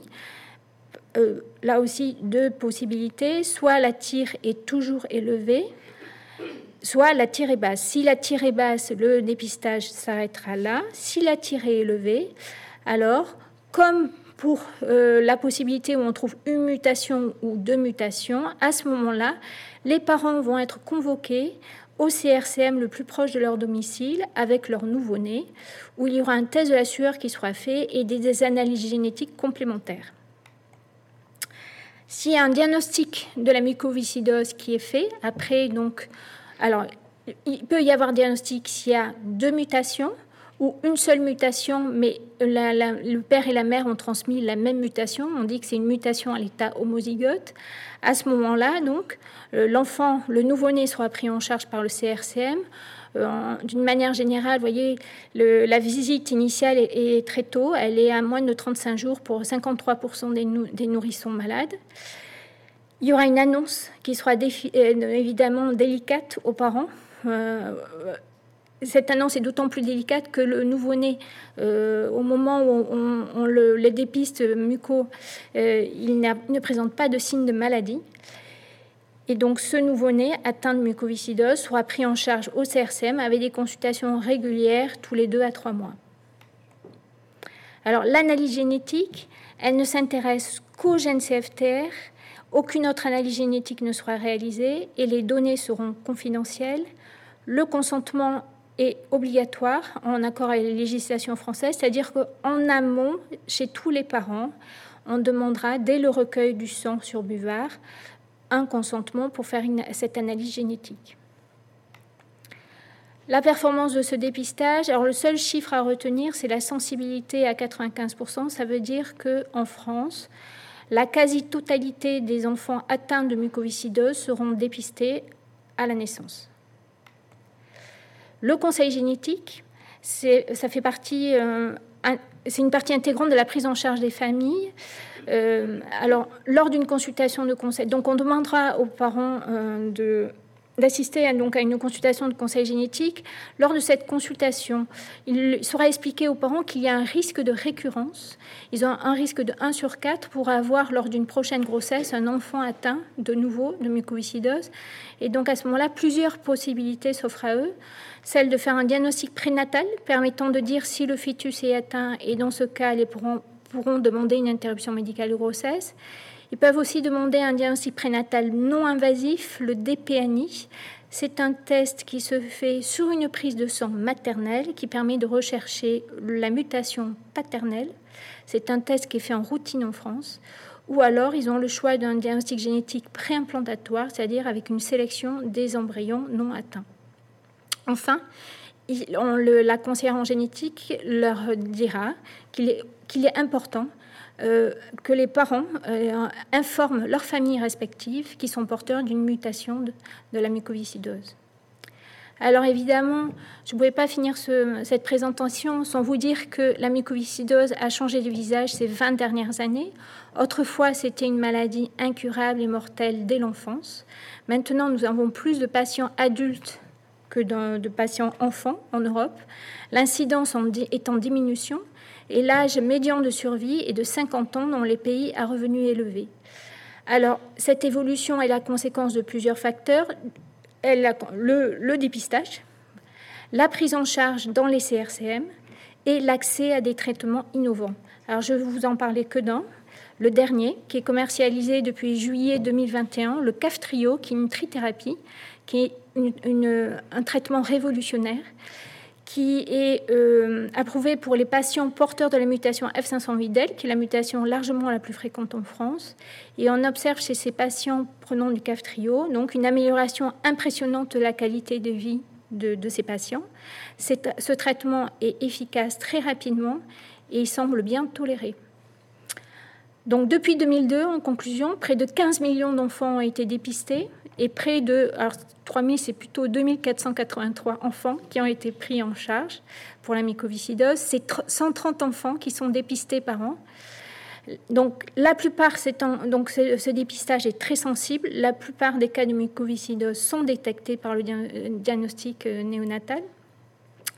Euh, là aussi, deux possibilités. Soit la tire est toujours élevée, soit la tire est basse. Si la tire est basse, le dépistage s'arrêtera là. Si la tire est élevée, alors, comme pour euh, la possibilité où on trouve une mutation ou deux mutations, à ce moment-là, les parents vont être convoqués au CRCM le plus proche de leur domicile avec leur nouveau-né, où il y aura un test de la sueur qui sera fait et des analyses génétiques complémentaires. S'il y a un diagnostic de la mucoviscidose qui est fait, après, donc, alors, il peut y avoir diagnostic s'il y a deux mutations, ou une seule mutation, mais le père et la mère ont transmis la même mutation. On dit que c'est une mutation à l'état homozygote. À ce moment-là, donc, euh, l'enfant, le nouveau-né sera pris en charge par le CRCM. Euh, d'une manière générale, vous voyez, la visite initiale est, très tôt. Elle est à moins de 35 jours pour 53% des, des, nourrissons malades. Il y aura une annonce qui sera euh, évidemment délicate aux parents cette annonce est d'autant plus délicate que le nouveau-né, euh, au moment où on, le, dépiste muco, euh, il ne présente pas de signes de maladie. Et donc ce nouveau-né atteint de mucoviscidose sera pris en charge au CRCM avec des consultations régulières tous les deux à trois mois. Alors l'analyse génétique, elle ne s'intéresse qu'au gène CFTR. Aucune autre analyse génétique ne sera réalisée et les données seront confidentielles. Le consentement obligatoire en accord avec les législations françaises, c'est-à-dire qu'en amont, chez tous les parents, on demandera dès le recueil du sang sur buvard un consentement pour faire cette analyse génétique. La performance de ce dépistage, alors le seul chiffre à retenir, c'est la sensibilité à 95%. Ça veut dire qu'en France, la quasi-totalité des enfants atteints de mucoviscidose seront dépistés à la naissance. Le conseil génétique, ça fait partie, euh, c'est une partie intégrante de la prise en charge des familles. Euh, alors, lors d'une consultation de conseil, donc on demandera aux parents euh, de d'assister à, donc à une consultation de conseil génétique. Lors de cette consultation, il sera expliqué aux parents qu'il y a un risque de récurrence. Ils ont un risque de 1 sur 4 pour avoir, lors d'une prochaine grossesse, un enfant atteint de nouveau de mucoviscidose. Et donc à ce moment-là, plusieurs possibilités s'offrent à eux. Celle de faire un diagnostic prénatal permettant de dire si le fœtus est atteint et dans ce cas, les parents pourront demander une interruption médicale de grossesse. Ils peuvent aussi demander un diagnostic prénatal non invasif, le DPNI. C'est un test qui se fait sur une prise de sang maternelle qui permet de rechercher la mutation paternelle. C'est un test qui est fait en routine en France. Ou alors, ils ont le choix d'un diagnostic génétique préimplantatoire, c'est-à-dire avec une sélection des embryons non atteints. Enfin, la conseillère en génétique leur dira qu'il est important euh, que les parents euh, informent leurs familles respectives qui sont porteurs d'une mutation de, la mucoviscidose. Alors évidemment, je ne pouvais pas finir cette présentation sans vous dire que la mucoviscidose a changé de visage ces 20 dernières années. Autrefois, c'était une maladie incurable et mortelle dès l'enfance. Maintenant, nous avons plus de patients adultes que de patients enfants en Europe. L'incidence est en diminution et l'âge médian de survie est de 50 ans dans les pays à revenus élevés. Alors, cette évolution est la conséquence de plusieurs facteurs. Le, dépistage, la prise en charge dans les CRCM et l'accès à des traitements innovants. Alors, je vais vous en parler que d'un. Le dernier, qui est commercialisé depuis juillet 2021, le CAF-TRIO, qui est une trithérapie, qui un traitement révolutionnaire qui est euh, approuvé pour les patients porteurs de la mutation F508del, qui est la mutation largement la plus fréquente en France. Et on observe chez ces patients prenant du CAF-trio donc une amélioration impressionnante de la qualité de vie de, ces patients. ce traitement est efficace très rapidement et il semble bien toléré. Donc depuis 2002, en conclusion, près de 15 millions d'enfants ont été dépistés et près de, alors 3000, c'est plutôt 2483 enfants qui ont été pris en charge pour la mycoviscidose. C'est 130 enfants qui sont dépistés par an. Donc, la plupart, donc ce, dépistage est très sensible. La plupart des cas de mycoviscidose sont détectés par le diagnostic euh, néonatal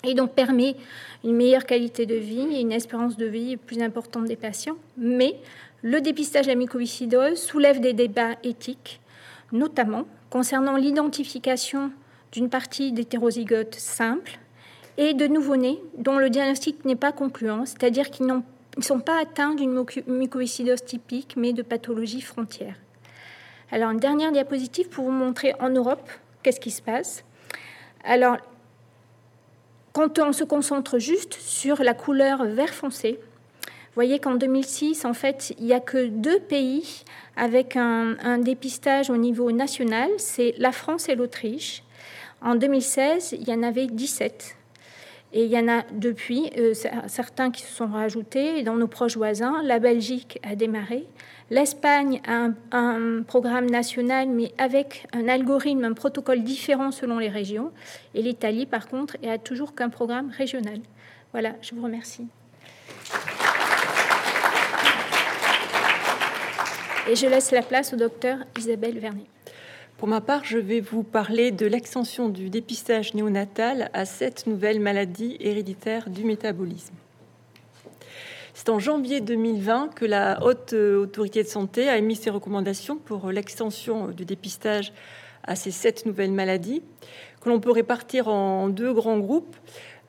et donc permet une meilleure qualité de vie et une espérance de vie plus importante des patients. Mais le dépistage de la mycoviscidose soulève des débats éthiques notamment concernant l'identification d'une partie d'hétérozygotes simples et de nouveau-nés dont le diagnostic n'est pas concluant, c'est-à-dire qu'ils ne sont pas atteints d'une mucoviscidose typique, mais de pathologie frontière. Alors, une dernière diapositive pour vous montrer en Europe qu'est-ce qui se passe. Alors, quand on se concentre juste sur la couleur vert foncé, vous voyez qu'en 2006, en fait, il n'y a que deux pays avec un, dépistage au niveau national, c'est la France et l'Autriche. En 2016, il y en avait 17. Et il y en a depuis euh, certains qui se sont rajoutés. dans nos proches voisins, la Belgique a démarré. L'Espagne a un, un, programme national, mais avec un algorithme, un protocole différent selon les régions. Et l'Italie, par contre, a toujours qu'un programme régional. Voilà, je vous remercie. Et je laisse la place au docteur Isabelle Vernet. Pour ma part, je vais vous parler de l'extension du dépistage néonatal à sept nouvelles maladies héréditaires du métabolisme. C'est en janvier 2020 que la Haute Autorité de Santé a émis ses recommandations pour l'extension du dépistage à ces sept nouvelles maladies, que l'on peut répartir en deux grands groupes.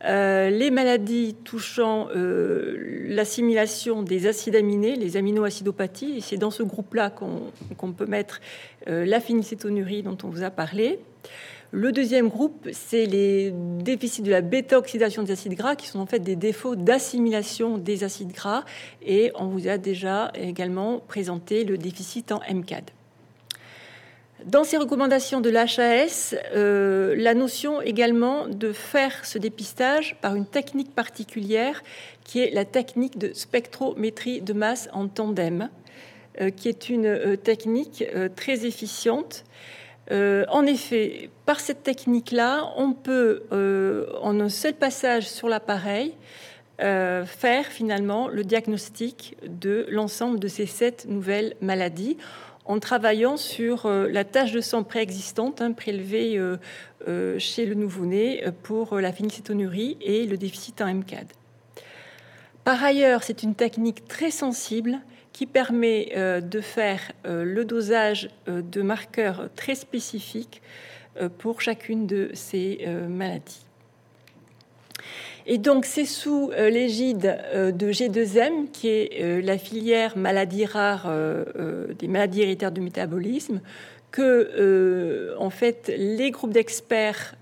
Euh, les maladies touchant euh, l'assimilation des acides aminés, les aminoacidopathies, c'est dans ce groupe-là qu'on peut mettre euh, la dont on vous a parlé, Le deuxième groupe, c'est les déficits de la bêta-oxydation des acides gras, qui sont en fait des défauts d'assimilation des acides gras. Et on vous a déjà également présenté le déficit en MCAD. Dans ces recommandations de l'HAS, euh, la notion également de faire ce dépistage par une technique particulière qui est la technique de spectrométrie de masse en tandem, euh, qui est une euh, technique très efficiente. en effet, par cette technique-là, on peut, en un seul passage sur l'appareil, faire finalement le diagnostic de l'ensemble de ces sept nouvelles maladies en travaillant sur euh, la tâche de sang préexistante hein, prélevée euh, euh, chez le nouveau-né pour la phénylcétonurie et le déficit en MCAD. Par ailleurs, c'est une technique très sensible qui permet de faire le dosage de marqueurs très spécifiques pour chacune de ces maladies. Et donc, c'est sous euh, l'égide euh, de G2M, qui est euh, la filière maladies rares des maladies héréditaires du métabolisme, que, en fait, les groupes d'experts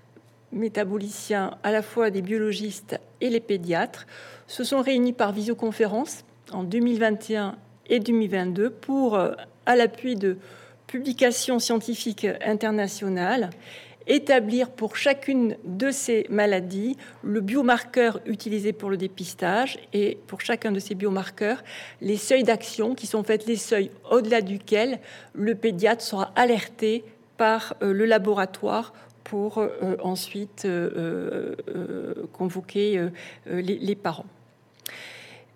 métaboliciens, à la fois des biologistes et les pédiatres, se sont réunis par visioconférence en 2021 et 2022 pour, à l'appui de publications scientifiques internationales, établir pour chacune de ces maladies le biomarqueur utilisé pour le dépistage et pour chacun de ces biomarqueurs les seuils d'action qui sont en fait les seuils au-delà duquel le pédiatre sera alerté par euh, le laboratoire pour euh, ensuite euh, convoquer les parents.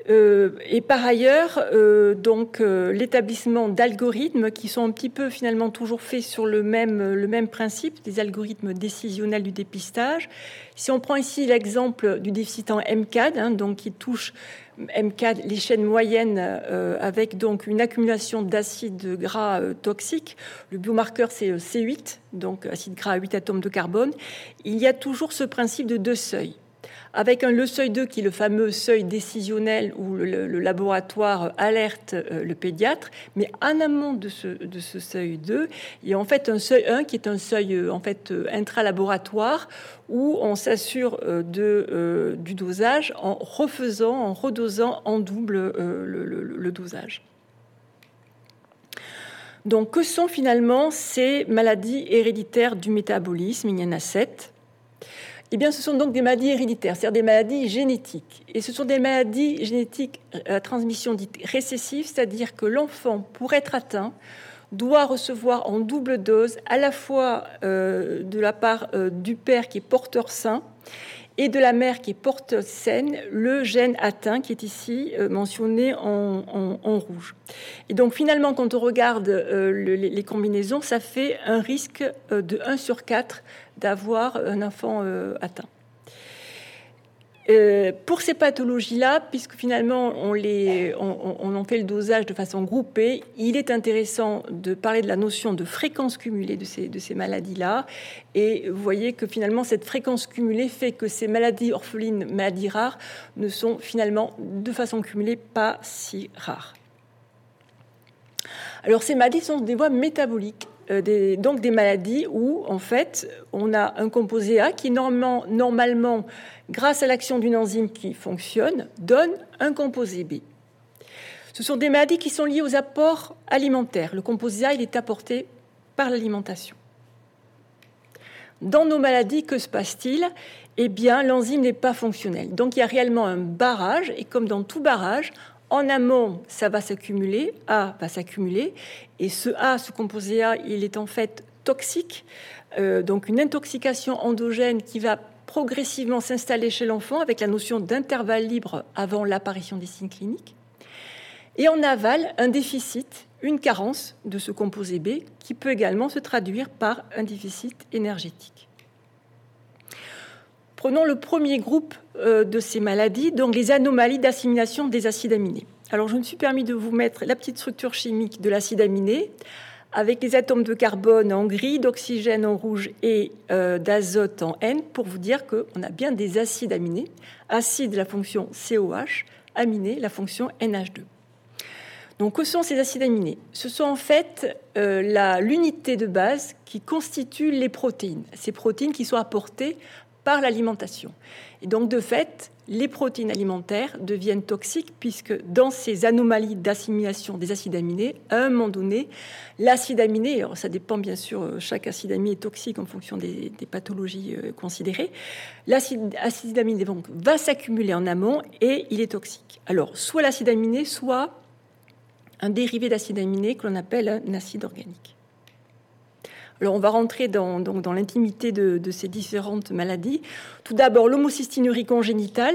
Euh, et par ailleurs, euh, donc euh, l'établissement d'algorithmes qui sont un petit peu finalement toujours faits sur le même, le même principe, des algorithmes décisionnels du dépistage. Si on prend ici l'exemple du déficit en MCAD, hein, donc qui touche MCAD, les chaînes moyennes, avec donc une accumulation d'acides gras toxiques. Le biomarqueur, c'est C8, donc acide gras à 8 atomes de carbone. Il y a toujours ce principe de deux seuils avec un, le seuil 2 qui est le fameux seuil décisionnel où le, laboratoire alerte euh, le pédiatre, mais en amont de ce, de ce, seuil 2, il y a en fait un seuil 1 qui est un seuil euh, en fait euh, intralaboratoire où on s'assure de, du dosage en refaisant, en redosant en double le, le dosage. Donc, que sont finalement ces maladies héréditaires du métabolisme? Il y en a sept. Eh bien, ce sont donc des maladies héréditaires, c'est-à-dire des maladies génétiques. Et ce sont des maladies génétiques à transmission dite récessive, c'est-à-dire que l'enfant, pour être atteint, doit recevoir en double dose à la fois euh, de la part euh, du père qui est porteur sain et de la mère qui est porteuse saine, le gène atteint qui est ici euh, mentionné en, rouge. Et donc finalement, quand on regarde les, combinaisons, ça fait un risque de 1 sur 4 d'avoir un enfant euh, atteint. Euh, pour ces pathologies-là, puisque finalement on, les, on, en fait le dosage de façon groupée, il est intéressant de parler de la notion de fréquence cumulée de ces, de ces maladies-là. Et vous voyez que finalement cette fréquence cumulée fait que ces maladies orphelines, maladies rares, ne sont finalement de façon cumulée pas si rares. Alors ces maladies sont des voies métaboliques euh, donc des maladies où, en fait, on a un composé A qui, normalement, normalement grâce à l'action d'une enzyme qui fonctionne, donne un composé B. Ce sont des maladies qui sont liées aux apports alimentaires. Le composé A, il est apporté par l'alimentation. Dans nos maladies, que se passe-t-il? Eh bien, l'enzyme n'est pas fonctionnelle. Donc, il y a réellement un barrage, et comme dans tout barrage, en amont, ça va s'accumuler, A va s'accumuler, et ce A, ce composé A, il est en fait toxique, euh, donc une intoxication endogène qui va progressivement s'installer chez l'enfant avec la notion d'intervalle libre avant l'apparition des signes cliniques. Et en aval, un déficit, une carence de ce composé B qui peut également se traduire par un déficit énergétique. Prenons le premier groupe de ces maladies, donc les anomalies d'assimilation des acides aminés. Alors, je me suis permis de vous mettre la petite structure chimique de l'acide aminé avec les atomes de carbone en gris, d'oxygène en rouge et euh, d'azote en N pour vous dire qu'on a bien des acides aminés. Acide, la fonction COH, aminé, la fonction NH2. Donc, que sont ces acides aminés? Ce sont en fait euh, l'unité de base qui constitue les protéines, ces protéines qui sont apportées par l'alimentation. Et donc, de fait, les protéines alimentaires deviennent toxiques puisque dans ces anomalies d'assimilation des acides aminés, à un moment donné, l'acide aminé, alors ça dépend bien sûr, euh, chaque acide aminé est toxique en fonction des, pathologies euh, considérées, l'acide aminé donc, va s'accumuler en amont et il est toxique. Alors, soit l'acide aminé, soit un dérivé d'acide aminé que l'on appelle un acide organique. Alors on va rentrer dans, l'intimité de, ces différentes maladies. Tout d'abord l'homocysténurie congénitale,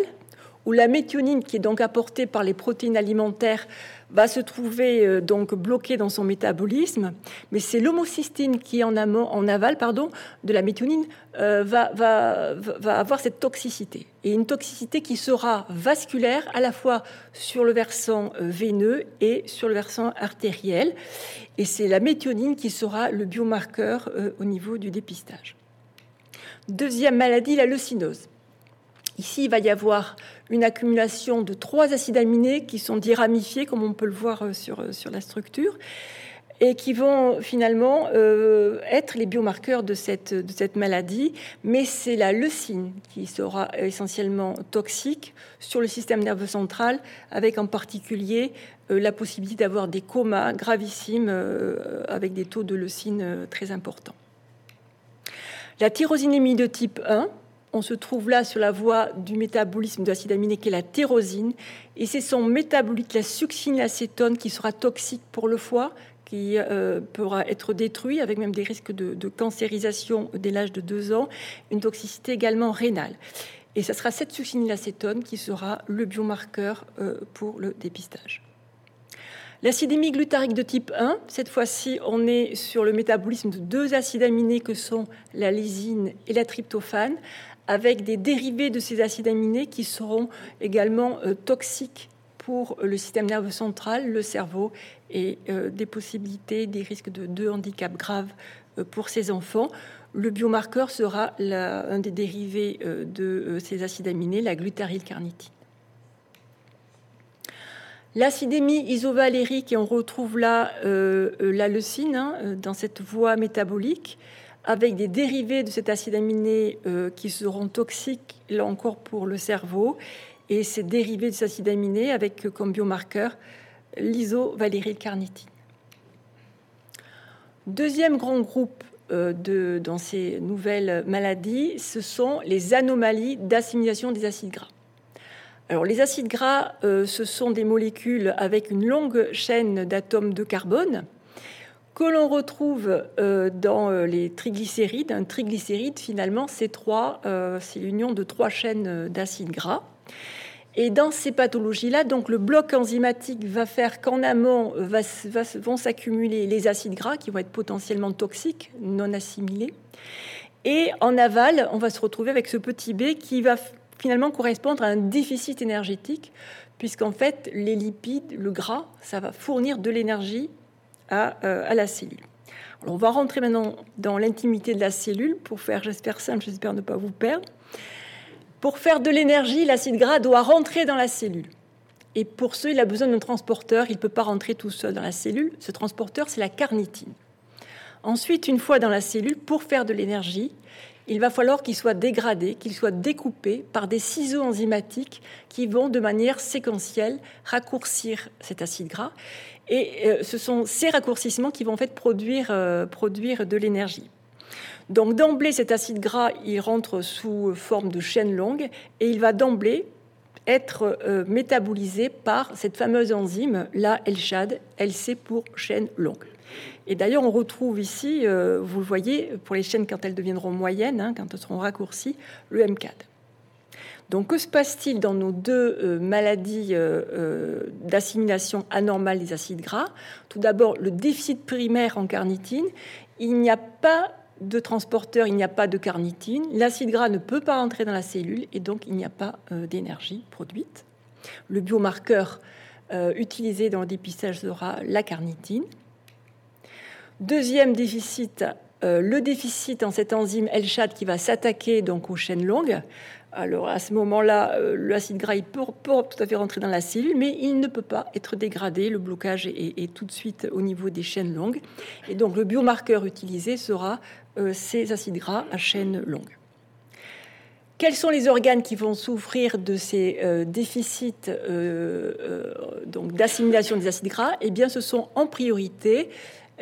où la méthionine, qui est donc apportée par les protéines alimentaires, va se trouver euh, donc bloquée dans son métabolisme, mais c'est l'homocystine qui en, amont, en aval pardon, de la méthionine euh, va, avoir cette toxicité. Et une toxicité qui sera vasculaire à la fois sur le versant euh, veineux et sur le versant artériel. Et c'est la méthionine qui sera le biomarqueur au niveau du dépistage. Deuxième maladie, la leucinose. Ici, il va y avoir une accumulation de trois acides aminés qui sont diramifiés, comme on peut le voir euh, sur, euh, sur la structure, et qui vont finalement euh, être les biomarqueurs de cette, de cette maladie. Mais c'est la leucine qui sera essentiellement toxique sur le système nerveux central, avec en particulier la possibilité d'avoir des comas gravissimes avec des taux de leucine très importants. La tyrosinémie de type 1, on se trouve là sur la voie du métabolisme de l'acide aminé qui est la tyrosine. Et c'est son métabolique, la succinylacétone, qui sera toxique pour le foie, qui euh, pourra être détruit avec même des risques de, cancérisation dès l'âge de 2 ans, une toxicité également rénale. Et ce sera cette succinylacétone qui sera le biomarqueur euh, pour le dépistage. L'acidémie glutarique de type 1, cette fois-ci, on est sur le métabolisme de deux acides aminés que sont la lysine et la tryptophane, avec des dérivés de ces acides aminés qui seront également euh, toxiques pour le système nerveux central, le cerveau, et euh, des possibilités, des risques de, handicap graves euh, pour ces enfants. Le biomarqueur sera un des dérivés de ces acides aminés, la glutaryl-carnitine. L'acidémie isovalérique, et on retrouve là la leucine hein, dans cette voie métabolique, avec des dérivés de cet acide aminé euh, qui seront toxiques, là encore, pour le cerveau. Et ces dérivés de cet acide aminé avec comme biomarqueur l'isovalérylcarnitine. Deuxième grand groupe euh, de, dans ces nouvelles maladies, ce sont les anomalies d'assimilation des acides gras. Alors, les acides gras, euh, ce sont des molécules avec une longue chaîne d'atomes de carbone que l'on retrouve euh, dans euh, les triglycérides. Un triglycéride, finalement, c'est trois, euh, c'est l'union de trois chaînes d'acides gras. Et dans ces pathologies-là, donc le bloc enzymatique va faire qu'en amont vont s'accumuler les acides gras qui vont être potentiellement toxiques, non assimilés. Et en aval, on va se retrouver avec ce petit b qui va finalement correspondre à un déficit énergétique, puisqu'en fait, les lipides, le gras, ça va fournir de l'énergie euh, à, la cellule. on va rentrer maintenant dans l'intimité de la cellule pour faire, j'espère simple, j'espère ne pas vous perdre. Pour faire de l'énergie, l'acide gras doit rentrer dans la cellule. Et pour ce, il a besoin d'un transporteur. Il ne peut pas rentrer tout seul dans la cellule. Ce transporteur, c'est la carnitine. Ensuite, une fois dans la cellule, pour faire de l'énergie, il va falloir qu'il soit dégradé, qu'il soit découpé par des ciseaux enzymatiques qui vont de manière séquentielle raccourcir cet acide gras. Et euh, ce sont ces raccourcissements qui vont en fait produire, euh, produire de l'énergie. Donc d'emblée, cet acide gras, il rentre sous forme de chaîne longue et il va d'emblée être euh, métabolisé par cette fameuse enzyme, la LCHAD, LC pour chaîne longue. Et d'ailleurs, on retrouve ici, vous le voyez, pour les chaînes quand elles deviendront moyennes, hein, quand elles seront raccourcies, le MCAD. Donc, que se passe-t-il dans nos deux euh, maladies euh, euh, d'assimilation anormale des acides gras? Tout d'abord, le déficit primaire en carnitine. Il n'y a pas de transporteur, il n'y a pas de carnitine. L'acide gras ne peut pas entrer dans la cellule et donc il n'y a pas d'énergie produite. Le biomarqueur utilisé dans le dépistage sera la carnitine. Deuxième déficit, le déficit en cette enzyme l qui va s'attaquer donc aux chaînes longues Alors à ce moment-là, euh, l'acide gras peut, tout à fait rentrer dans la cellule, mais il ne peut pas être dégradé. Le blocage est, tout de suite au niveau des chaînes longues. Et donc le biomarqueur utilisé sera euh, ces acides gras à chaîne longue. Quels sont les organes qui vont souffrir de ces euh, déficits donc d'assimilation des acides gras? Eh bien, ce sont en priorité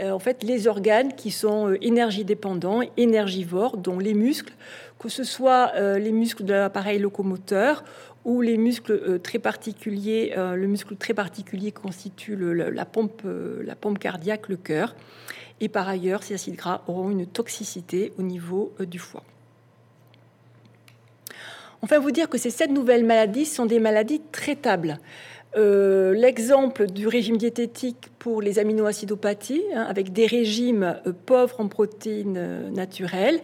en fait les organes qui sont énergie dépendants, énergivores, dont les muscles que ce soit euh, les muscles de l'appareil locomoteur ou les muscles euh, très particuliers, euh, le muscle très particulier constitue la, pompe, la pompe cardiaque, le cœur. Et par ailleurs, ces acides gras auront une toxicité au niveau du foie. Enfin, vous dire que ces sept nouvelles maladies sont des maladies traitables. L'exemple du régime diététique pour les aminoacidopathies, hein, avec des régimes pauvres en protéines naturelles,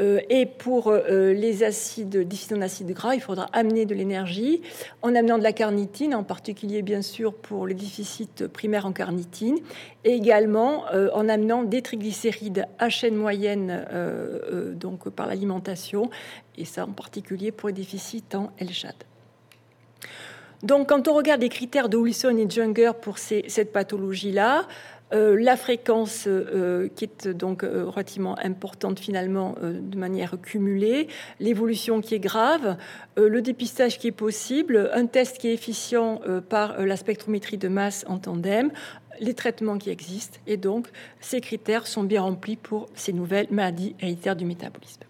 euh, et pour euh, les acides difficiles en acides gras, il faudra amener de l'énergie en amenant de la carnitine, en particulier bien sûr pour les déficits primaires en carnitine, et également euh, en amenant des triglycérides à chaîne moyenne donc par l'alimentation, et ça en particulier pour les déficits en LCHAD. Donc, quand on regarde les critères de Wilson et Junger pour cette pathologie-là, euh, la fréquence euh, qui est donc euh, relativement importante finalement de manière cumulée, l'évolution qui est grave, le dépistage qui est possible, un test qui est efficient par la spectrométrie de masse en tandem, les traitements qui existent. Et donc ces critères sont bien remplis pour ces nouvelles maladies héréditaires du métabolisme.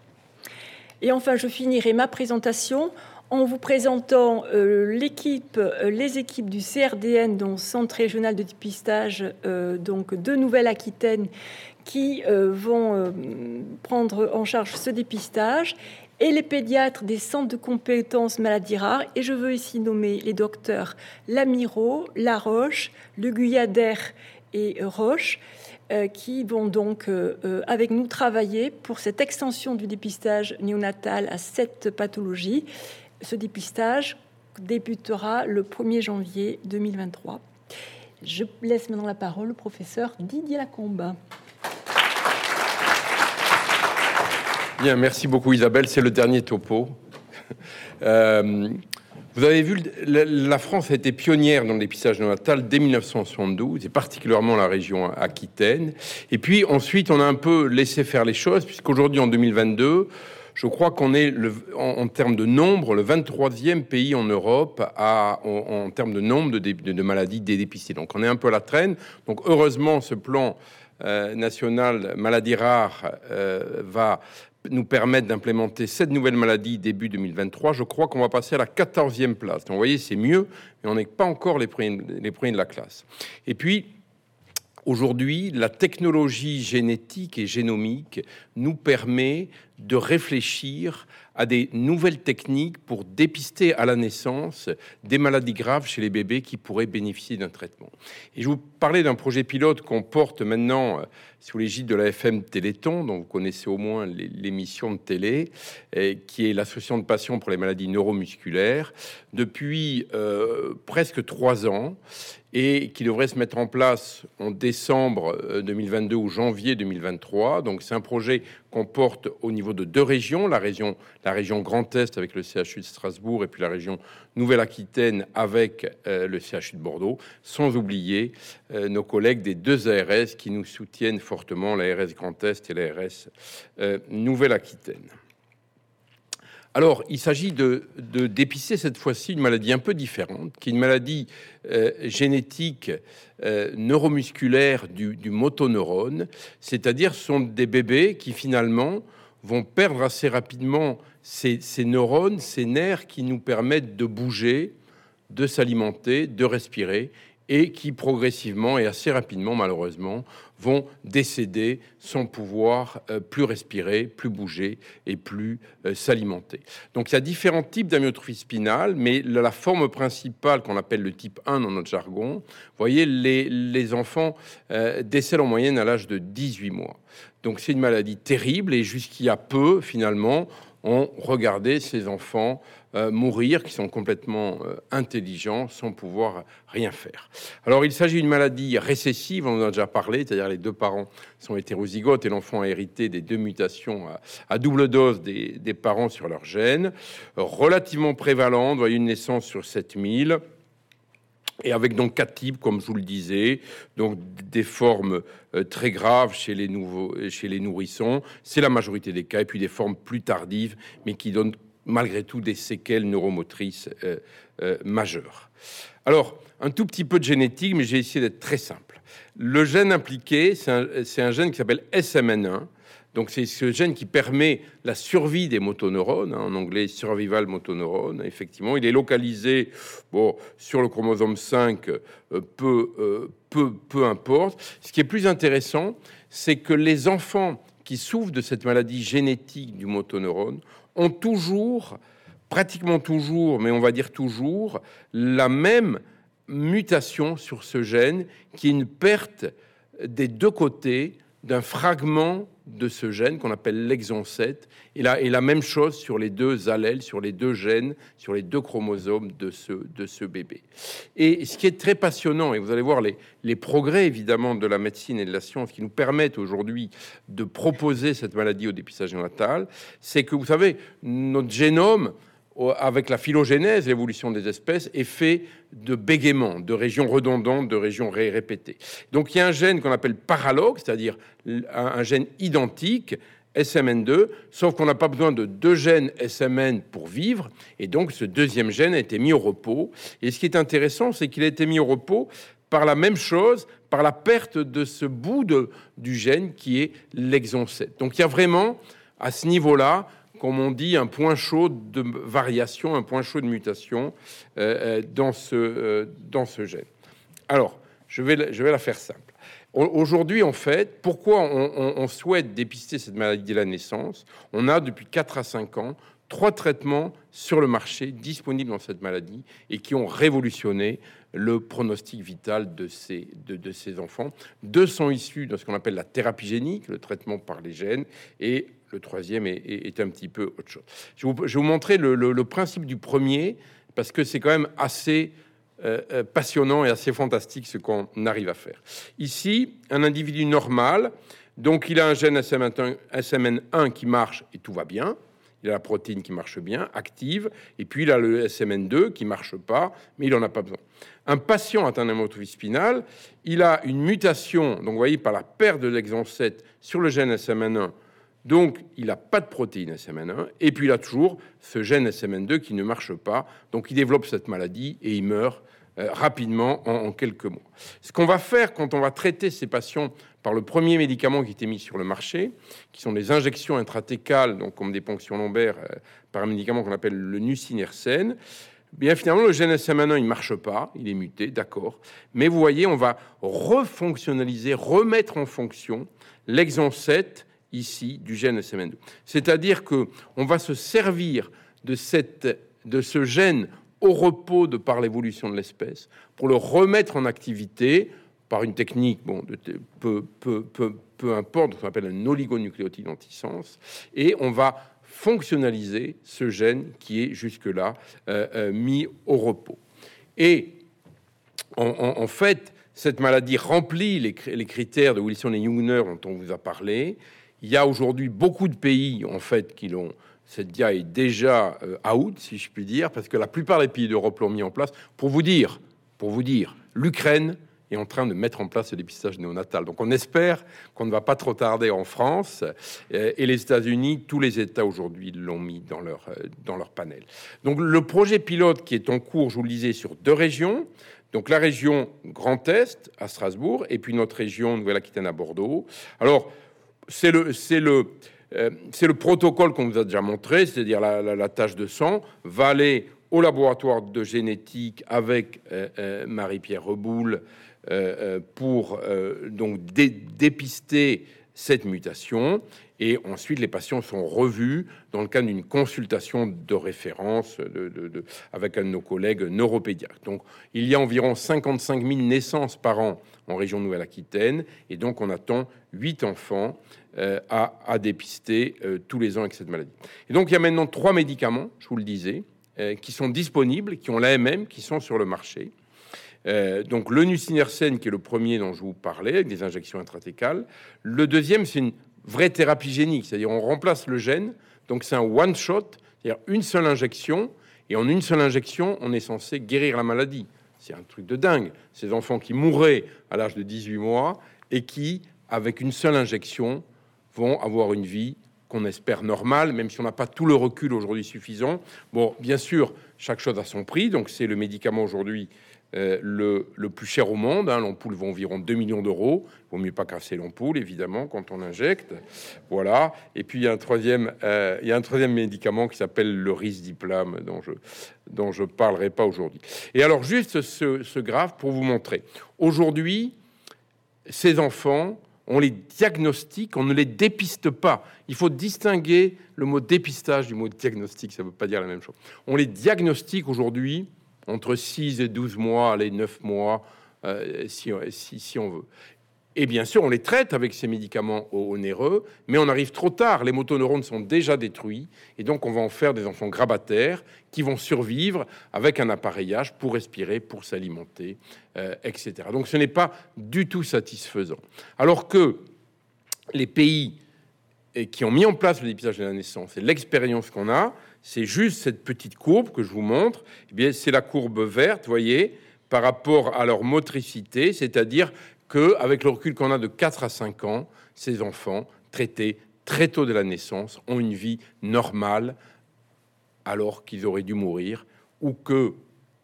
Et enfin, je finirai ma présentation en vous présentant euh, l'équipe, euh, les équipes du CRDN, dont Centre régional de dépistage, euh, donc de Nouvelle-Aquitaine, qui vont prendre en charge ce dépistage, et les pédiatres des centres de compétences maladies rares. Et je veux ici nommer les docteurs Lamiro, Laroche, Le Guyader et Roche. qui vont donc avec nous travailler pour cette extension du dépistage néonatal à cette pathologie ce dépistage débutera le 1er janvier 2023. Je laisse maintenant la parole au professeur Didier Lacombe. Bien, merci beaucoup Isabelle. C'est le dernier topo. Euh, vous avez vu, la France a été pionnière dans le dépistage néonatal dès 1972, et particulièrement la région Aquitaine. Et puis ensuite, on a un peu laissé faire les choses, puisqu'aujourd'hui, en 2022, je crois qu'on est, en, termes de nombre, le 23e pays en Europe en, termes de nombre de, de, maladies dépistées. Donc on est un peu à la traîne. Donc heureusement, ce plan euh, national maladies rares euh, va nous permettre d'implémenter cette nouvelle maladie début 2023. Je crois qu'on va passer à la 14e place. Donc, vous voyez, c'est mieux, mais on n'est pas encore les premiers de la classe. Et puis, Aujourd'hui, la technologie génétique et génomique nous permet de réfléchir à des nouvelles techniques pour dépister à la naissance des maladies graves chez les bébés qui pourraient bénéficier d'un traitement. Et je vous parlais d'un projet pilote qu'on porte maintenant euh, sous l'égide de la FM Téléthon, dont vous connaissez au moins l'émission de télé, qui est l'association de patients pour les maladies neuromusculaires, depuis euh, presque trois ans et qui devrait se mettre en place en décembre 2022 euh, ou janvier 2023. Donc c'est un projet qu'on porte au niveau de deux régions, la région, Grand Est avec le CHU de Strasbourg et puis la région Nouvelle-Aquitaine avec euh, le CHU de Bordeaux, sans oublier euh, nos collègues des deux ARS qui nous soutiennent fortement, l'ARS Grand Est et l'ARS Nouvelle-Aquitaine. Alors, il s'agit de, dépister cette fois-ci une maladie un peu différente, qui est une maladie euh, génétique euh, neuromusculaire du, motoneurone, c'est-à-dire sont des bébés qui finalement vont perdre assez rapidement ces neurones, ces nerfs qui nous permettent de bouger, de s'alimenter, de respirer, et qui progressivement et assez rapidement, malheureusement, vont décéder sans pouvoir euh, plus respirer, plus bouger et plus euh, s'alimenter. Donc il y a différents types d'amyotrophie spinale, mais la forme principale qu'on appelle le type 1 dans notre jargon, vous voyez, les, enfants euh, décèdent en moyenne à l'âge de 18 mois. Donc c'est une maladie terrible et jusqu'il y a peu, finalement, ont regardé ces enfants euh, mourir, qui sont complètement euh, intelligents, sans pouvoir rien faire. Alors il s'agit d'une maladie récessive, on en a déjà parlé, c'est-à-dire les deux parents sont hétérozygotes et l'enfant a hérité des deux mutations à, double dose des, parents sur leur gène, relativement prévalente, voyez une naissance sur 7000 et avec donc quatre types, comme je vous le disais, donc des formes euh, très graves chez les, nouveaux, chez les nourrissons, c'est la majorité des cas, et puis des formes plus tardives, mais qui donnent malgré tout des séquelles neuromotrices euh, euh, majeures. Alors, un tout petit peu de génétique, mais j'ai essayé d'être très simple. Le gène impliqué, c'est un, un, gène qui s'appelle SMN1, donc c'est ce gène qui permet la survie des motoneurones, hein, en anglais survival motoneurone. Effectivement, il est localisé bon, sur le chromosome 5, euh, peu, euh, peu, peu importe. Ce qui est plus intéressant, c'est que les enfants qui souffrent de cette maladie génétique du motoneurone ont toujours, pratiquement toujours, mais on va dire toujours, la même mutation sur ce gène qui est une perte des deux côtés d'un fragment de ce gène qu'on appelle l'exon 7. Et la, et la même chose sur les deux allèles, sur les deux gènes, sur les deux chromosomes de ce, de ce bébé. Et ce qui est très passionnant, et vous allez voir les, les progrès évidemment de la médecine et de la science qui nous permettent aujourd'hui de proposer cette maladie au dépistage néonatal, c'est que vous savez, notre génome, avec la phylogénèse, l'évolution des espèces, est fait de bégaiements, de régions redondantes, de régions répétées. Donc il y a un gène qu'on appelle paralogue, c'est-à-dire un, gène identique, SMN2, sauf qu'on n'a pas besoin de deux gènes SMN pour vivre, et donc ce deuxième gène a été mis au repos. Et ce qui est intéressant, c'est qu'il a été mis au repos par la même chose, par la perte de ce bout du gène qui est l'exon 7. Donc il y a vraiment, à ce niveau-là, comme on dit, un point chaud de variation, un point chaud de mutation euh, euh, dans, ce, euh, dans ce gène. Alors, je vais, je vais la faire simple. Aujourd'hui, en fait, pourquoi on, souhaite dépister cette maladie dès la naissance? On a depuis 4 à 5 ans trois traitements sur le marché disponibles dans cette maladie et qui ont révolutionné le pronostic vital de ces, de, de ces enfants. Deux sont issus de ce qu'on appelle la thérapie génique, le traitement par les gènes, et le troisième est, un petit peu autre chose. Je vais vous, montrer le, principe du premier, parce que c'est quand même assez euh, euh, passionnant et assez fantastique ce qu'on arrive à faire. Ici, un individu normal, donc il a un gène SMN1 qui marche et tout va bien. Il a la protéine qui marche bien, active, et puis il a le SMN2 qui marche pas, mais il n'en a pas besoin. Un patient atteint d'hémotrophie spinale, il a une mutation, donc vous voyez, par la perte de l'exon 7 sur le gène SMN1 donc, il n'a pas de protéine SMN1, et puis il a toujours ce gène SMN2 qui ne marche pas. Donc, il développe cette maladie et il meurt euh, rapidement en, quelques mois. Ce qu'on va faire quand on va traiter ces patients par le premier médicament qui était mis sur le marché, qui sont des injections intratécales, donc comme des ponctions lombaires, euh, par un médicament qu'on appelle le nusinersen, bien finalement, le gène SMN1, il ne marche pas, il est muté, d'accord. Mais vous voyez, on va refonctionnaliser, remettre en fonction l'exon 7 ici du gène SMN2. C'est-à-dire que on va se servir de, cette, de ce gène au repos de par l'évolution de l'espèce pour le remettre en activité par une technique, bon, de, peu, peu, peu, peu importe, qu'on appelle un oligonucléotide antisens, et on va fonctionnaliser ce gène qui est jusque-là euh, euh, mis au repos. Et en, fait, cette maladie remplit les, les, critères de Wilson et Jungner dont on vous a parlé. Il y a aujourd'hui beaucoup de pays, en fait, qui l'ont. Cette dia est déjà euh, out, si je puis dire, parce que la plupart des pays d'Europe l'ont mis en place. Pour vous dire, pour vous dire, l'Ukraine est en train de mettre en place le dépistage néonatal. Donc on espère qu'on ne va pas trop tarder en France. Euh, et les États-Unis, tous les États aujourd'hui l'ont mis dans leur, euh, dans leur panel. Donc le projet pilote qui est en cours, je vous le disais, sur deux régions. Donc la région Grand Est à Strasbourg et puis notre région Nouvelle-Aquitaine à Bordeaux. Alors c'est le, le, euh, le, protocole qu'on vous a déjà montré, c'est-à-dire la, tâche de sang, va aller au laboratoire de génétique avec euh, euh, Marie-Pierre Reboul pour donc dépister cette mutation. Et ensuite, les patients sont revus dans le cadre d'une consultation de référence avec un de nos collègues neuropédiatres. Donc, il y a environ 55 000 naissances par an en région Nouvelle-Aquitaine. Et donc, on attend 8 enfants euh, à, dépister euh, tous les ans avec cette maladie. Et donc, il y a maintenant trois médicaments, je vous le disais, euh, qui sont disponibles, qui ont l'AMM, qui sont sur le marché. Donc le nusinersen, qui est le premier dont je vous parlais, avec des injections intratécales. Le deuxième, c'est une vraie thérapie génique, c'est-à-dire on remplace le gène. Donc c'est un one-shot, c'est-à-dire une seule injection. Et en une seule injection, on est censé guérir la maladie. C'est un truc de dingue. Ces enfants qui mourraient à l'âge de 18 mois et qui, avec une seule injection, vont avoir une vie qu'on espère normale, même si on n'a pas tout le recul aujourd'hui suffisant. Bon, bien sûr, chaque chose a son prix. Donc c'est le médicament aujourd'hui euh, le, plus cher au monde. Hein, l'ampoule vaut environ 2 millions d'euros. Vaut mieux pas casser l'ampoule, évidemment, quand on injecte. Voilà. Et puis, il y a un troisième, euh, il y a un troisième médicament qui s'appelle le risdiplam, dont je dont je parlerai pas aujourd'hui. Et alors, juste ce, ce graphe pour vous montrer. Aujourd'hui, ces enfants, on les diagnostique, on ne les dépiste pas. Il faut distinguer le mot dépistage du mot diagnostic, ça ne veut pas dire la même chose. On les diagnostique aujourd'hui entre 6 et 12 mois, les 9 mois, euh, si, on veut. Et bien sûr, on les traite avec ces médicaments onéreux, mais on arrive trop tard. Les motoneurones sont déjà détruits, et donc on va en faire des enfants grabataires qui vont survivre avec un appareillage pour respirer, pour s'alimenter, euh, etc. Donc ce n'est pas du tout satisfaisant. Alors que les pays qui ont mis en place le dépistage de la naissance et l'expérience qu'on a, c'est juste cette petite courbe que je vous montre. Eh bien, c'est la courbe verte, voyez, par rapport à leur motricité, c'est-à-dire qu'avec le recul qu'on a de 4 à 5 ans, ces enfants traités très tôt de la naissance ont une vie normale alors qu'ils auraient dû mourir, ou que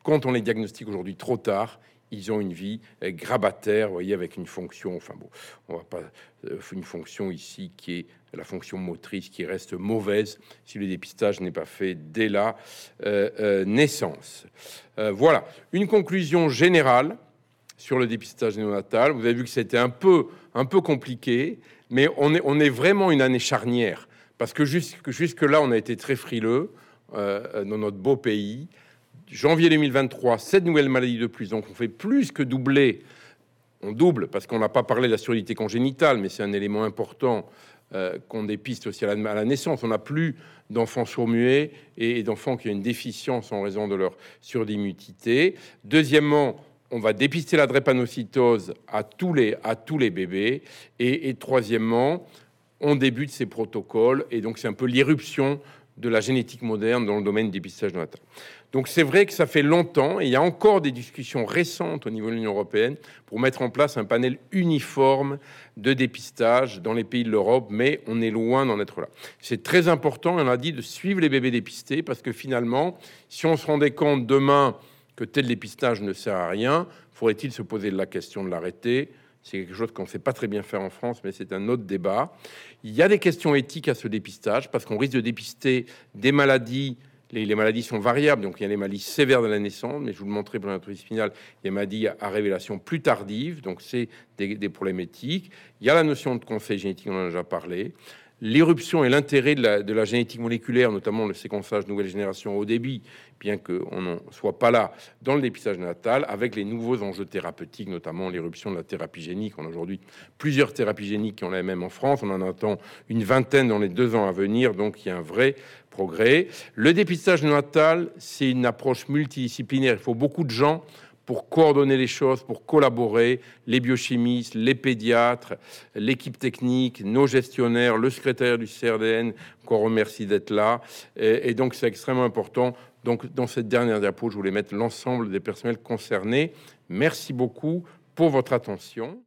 quand on les diagnostique aujourd'hui trop tard, ils ont une vie euh, grabataire, voyez, avec une fonction, enfin bon, on va pas, euh, une fonction ici qui est la fonction motrice qui reste mauvaise si le dépistage n'est pas fait dès la euh, naissance. voilà, une conclusion générale sur le dépistage néonatal. Vous avez vu que c'était un peu, un peu compliqué, mais on est, on est vraiment une année charnière parce que jusque, jusque là, on a été très frileux dans notre beau pays janvier 2023, cette nouvelle maladie de plus. Donc on fait plus que doubler. On double parce qu'on n'a pas parlé de la surdité congénitale, mais c'est un élément important euh, qu'on dépiste aussi à la, naissance. On n'a plus d'enfants sourds-muets et, d'enfants qui ont une déficience en raison de leur surdimutité. Deuxièmement, on va dépister la drépanocytose à tous les, à tous les bébés. Et, et troisièmement, on débute ces protocoles. Et donc, c'est un peu l'irruption de la génétique moderne dans le domaine du dépistage natal. Donc c'est vrai que ça fait longtemps et il y a encore des discussions récentes au niveau de l'Union européenne pour mettre en place un panel uniforme de dépistage dans les pays de l'Europe, mais on est loin d'en être là. C'est très important, on a dit, de suivre les bébés dépistés parce que finalement, si on se rendait compte demain que tel dépistage ne sert à rien, faudrait-il se poser la question de l'arrêter c'est quelque chose qu'on ne sait pas très bien faire en France, mais c'est un autre débat. Il y a des questions éthiques à ce dépistage parce qu'on risque de dépister des maladies les, maladies sont variables, donc il y a les maladies sévères de la naissance, mais je vous le montrerai pour l'anatomie spinale, il y a des maladies à révélation plus tardive, donc c'est des, des, problématiques. Il y a la notion de conseil génétique, on en a déjà parlé. L'éruption et l'intérêt de la, génétique moléculaire, notamment le séquençage nouvelle génération au débit, bien qu'on n'en soit pas là dans le dépistage natal, avec les nouveaux enjeux thérapeutiques, notamment l'éruption de la thérapie génique. On a aujourd'hui plusieurs thérapies géniques qui ont la même en France. On en attend une vingtaine dans les deux ans à venir, donc il y a un vrai progrès. Le dépistage natal, c'est une approche multidisciplinaire. Il faut beaucoup de gens pour coordonner les choses, pour collaborer, les biochimistes, les pédiatres, l'équipe technique, nos gestionnaires, le secrétaire du CRDN, qu'on remercie d'être là. Et, donc, c'est extrêmement important. Donc, dans cette dernière diapo, je voulais mettre l'ensemble des personnels concernés. Merci beaucoup pour votre attention.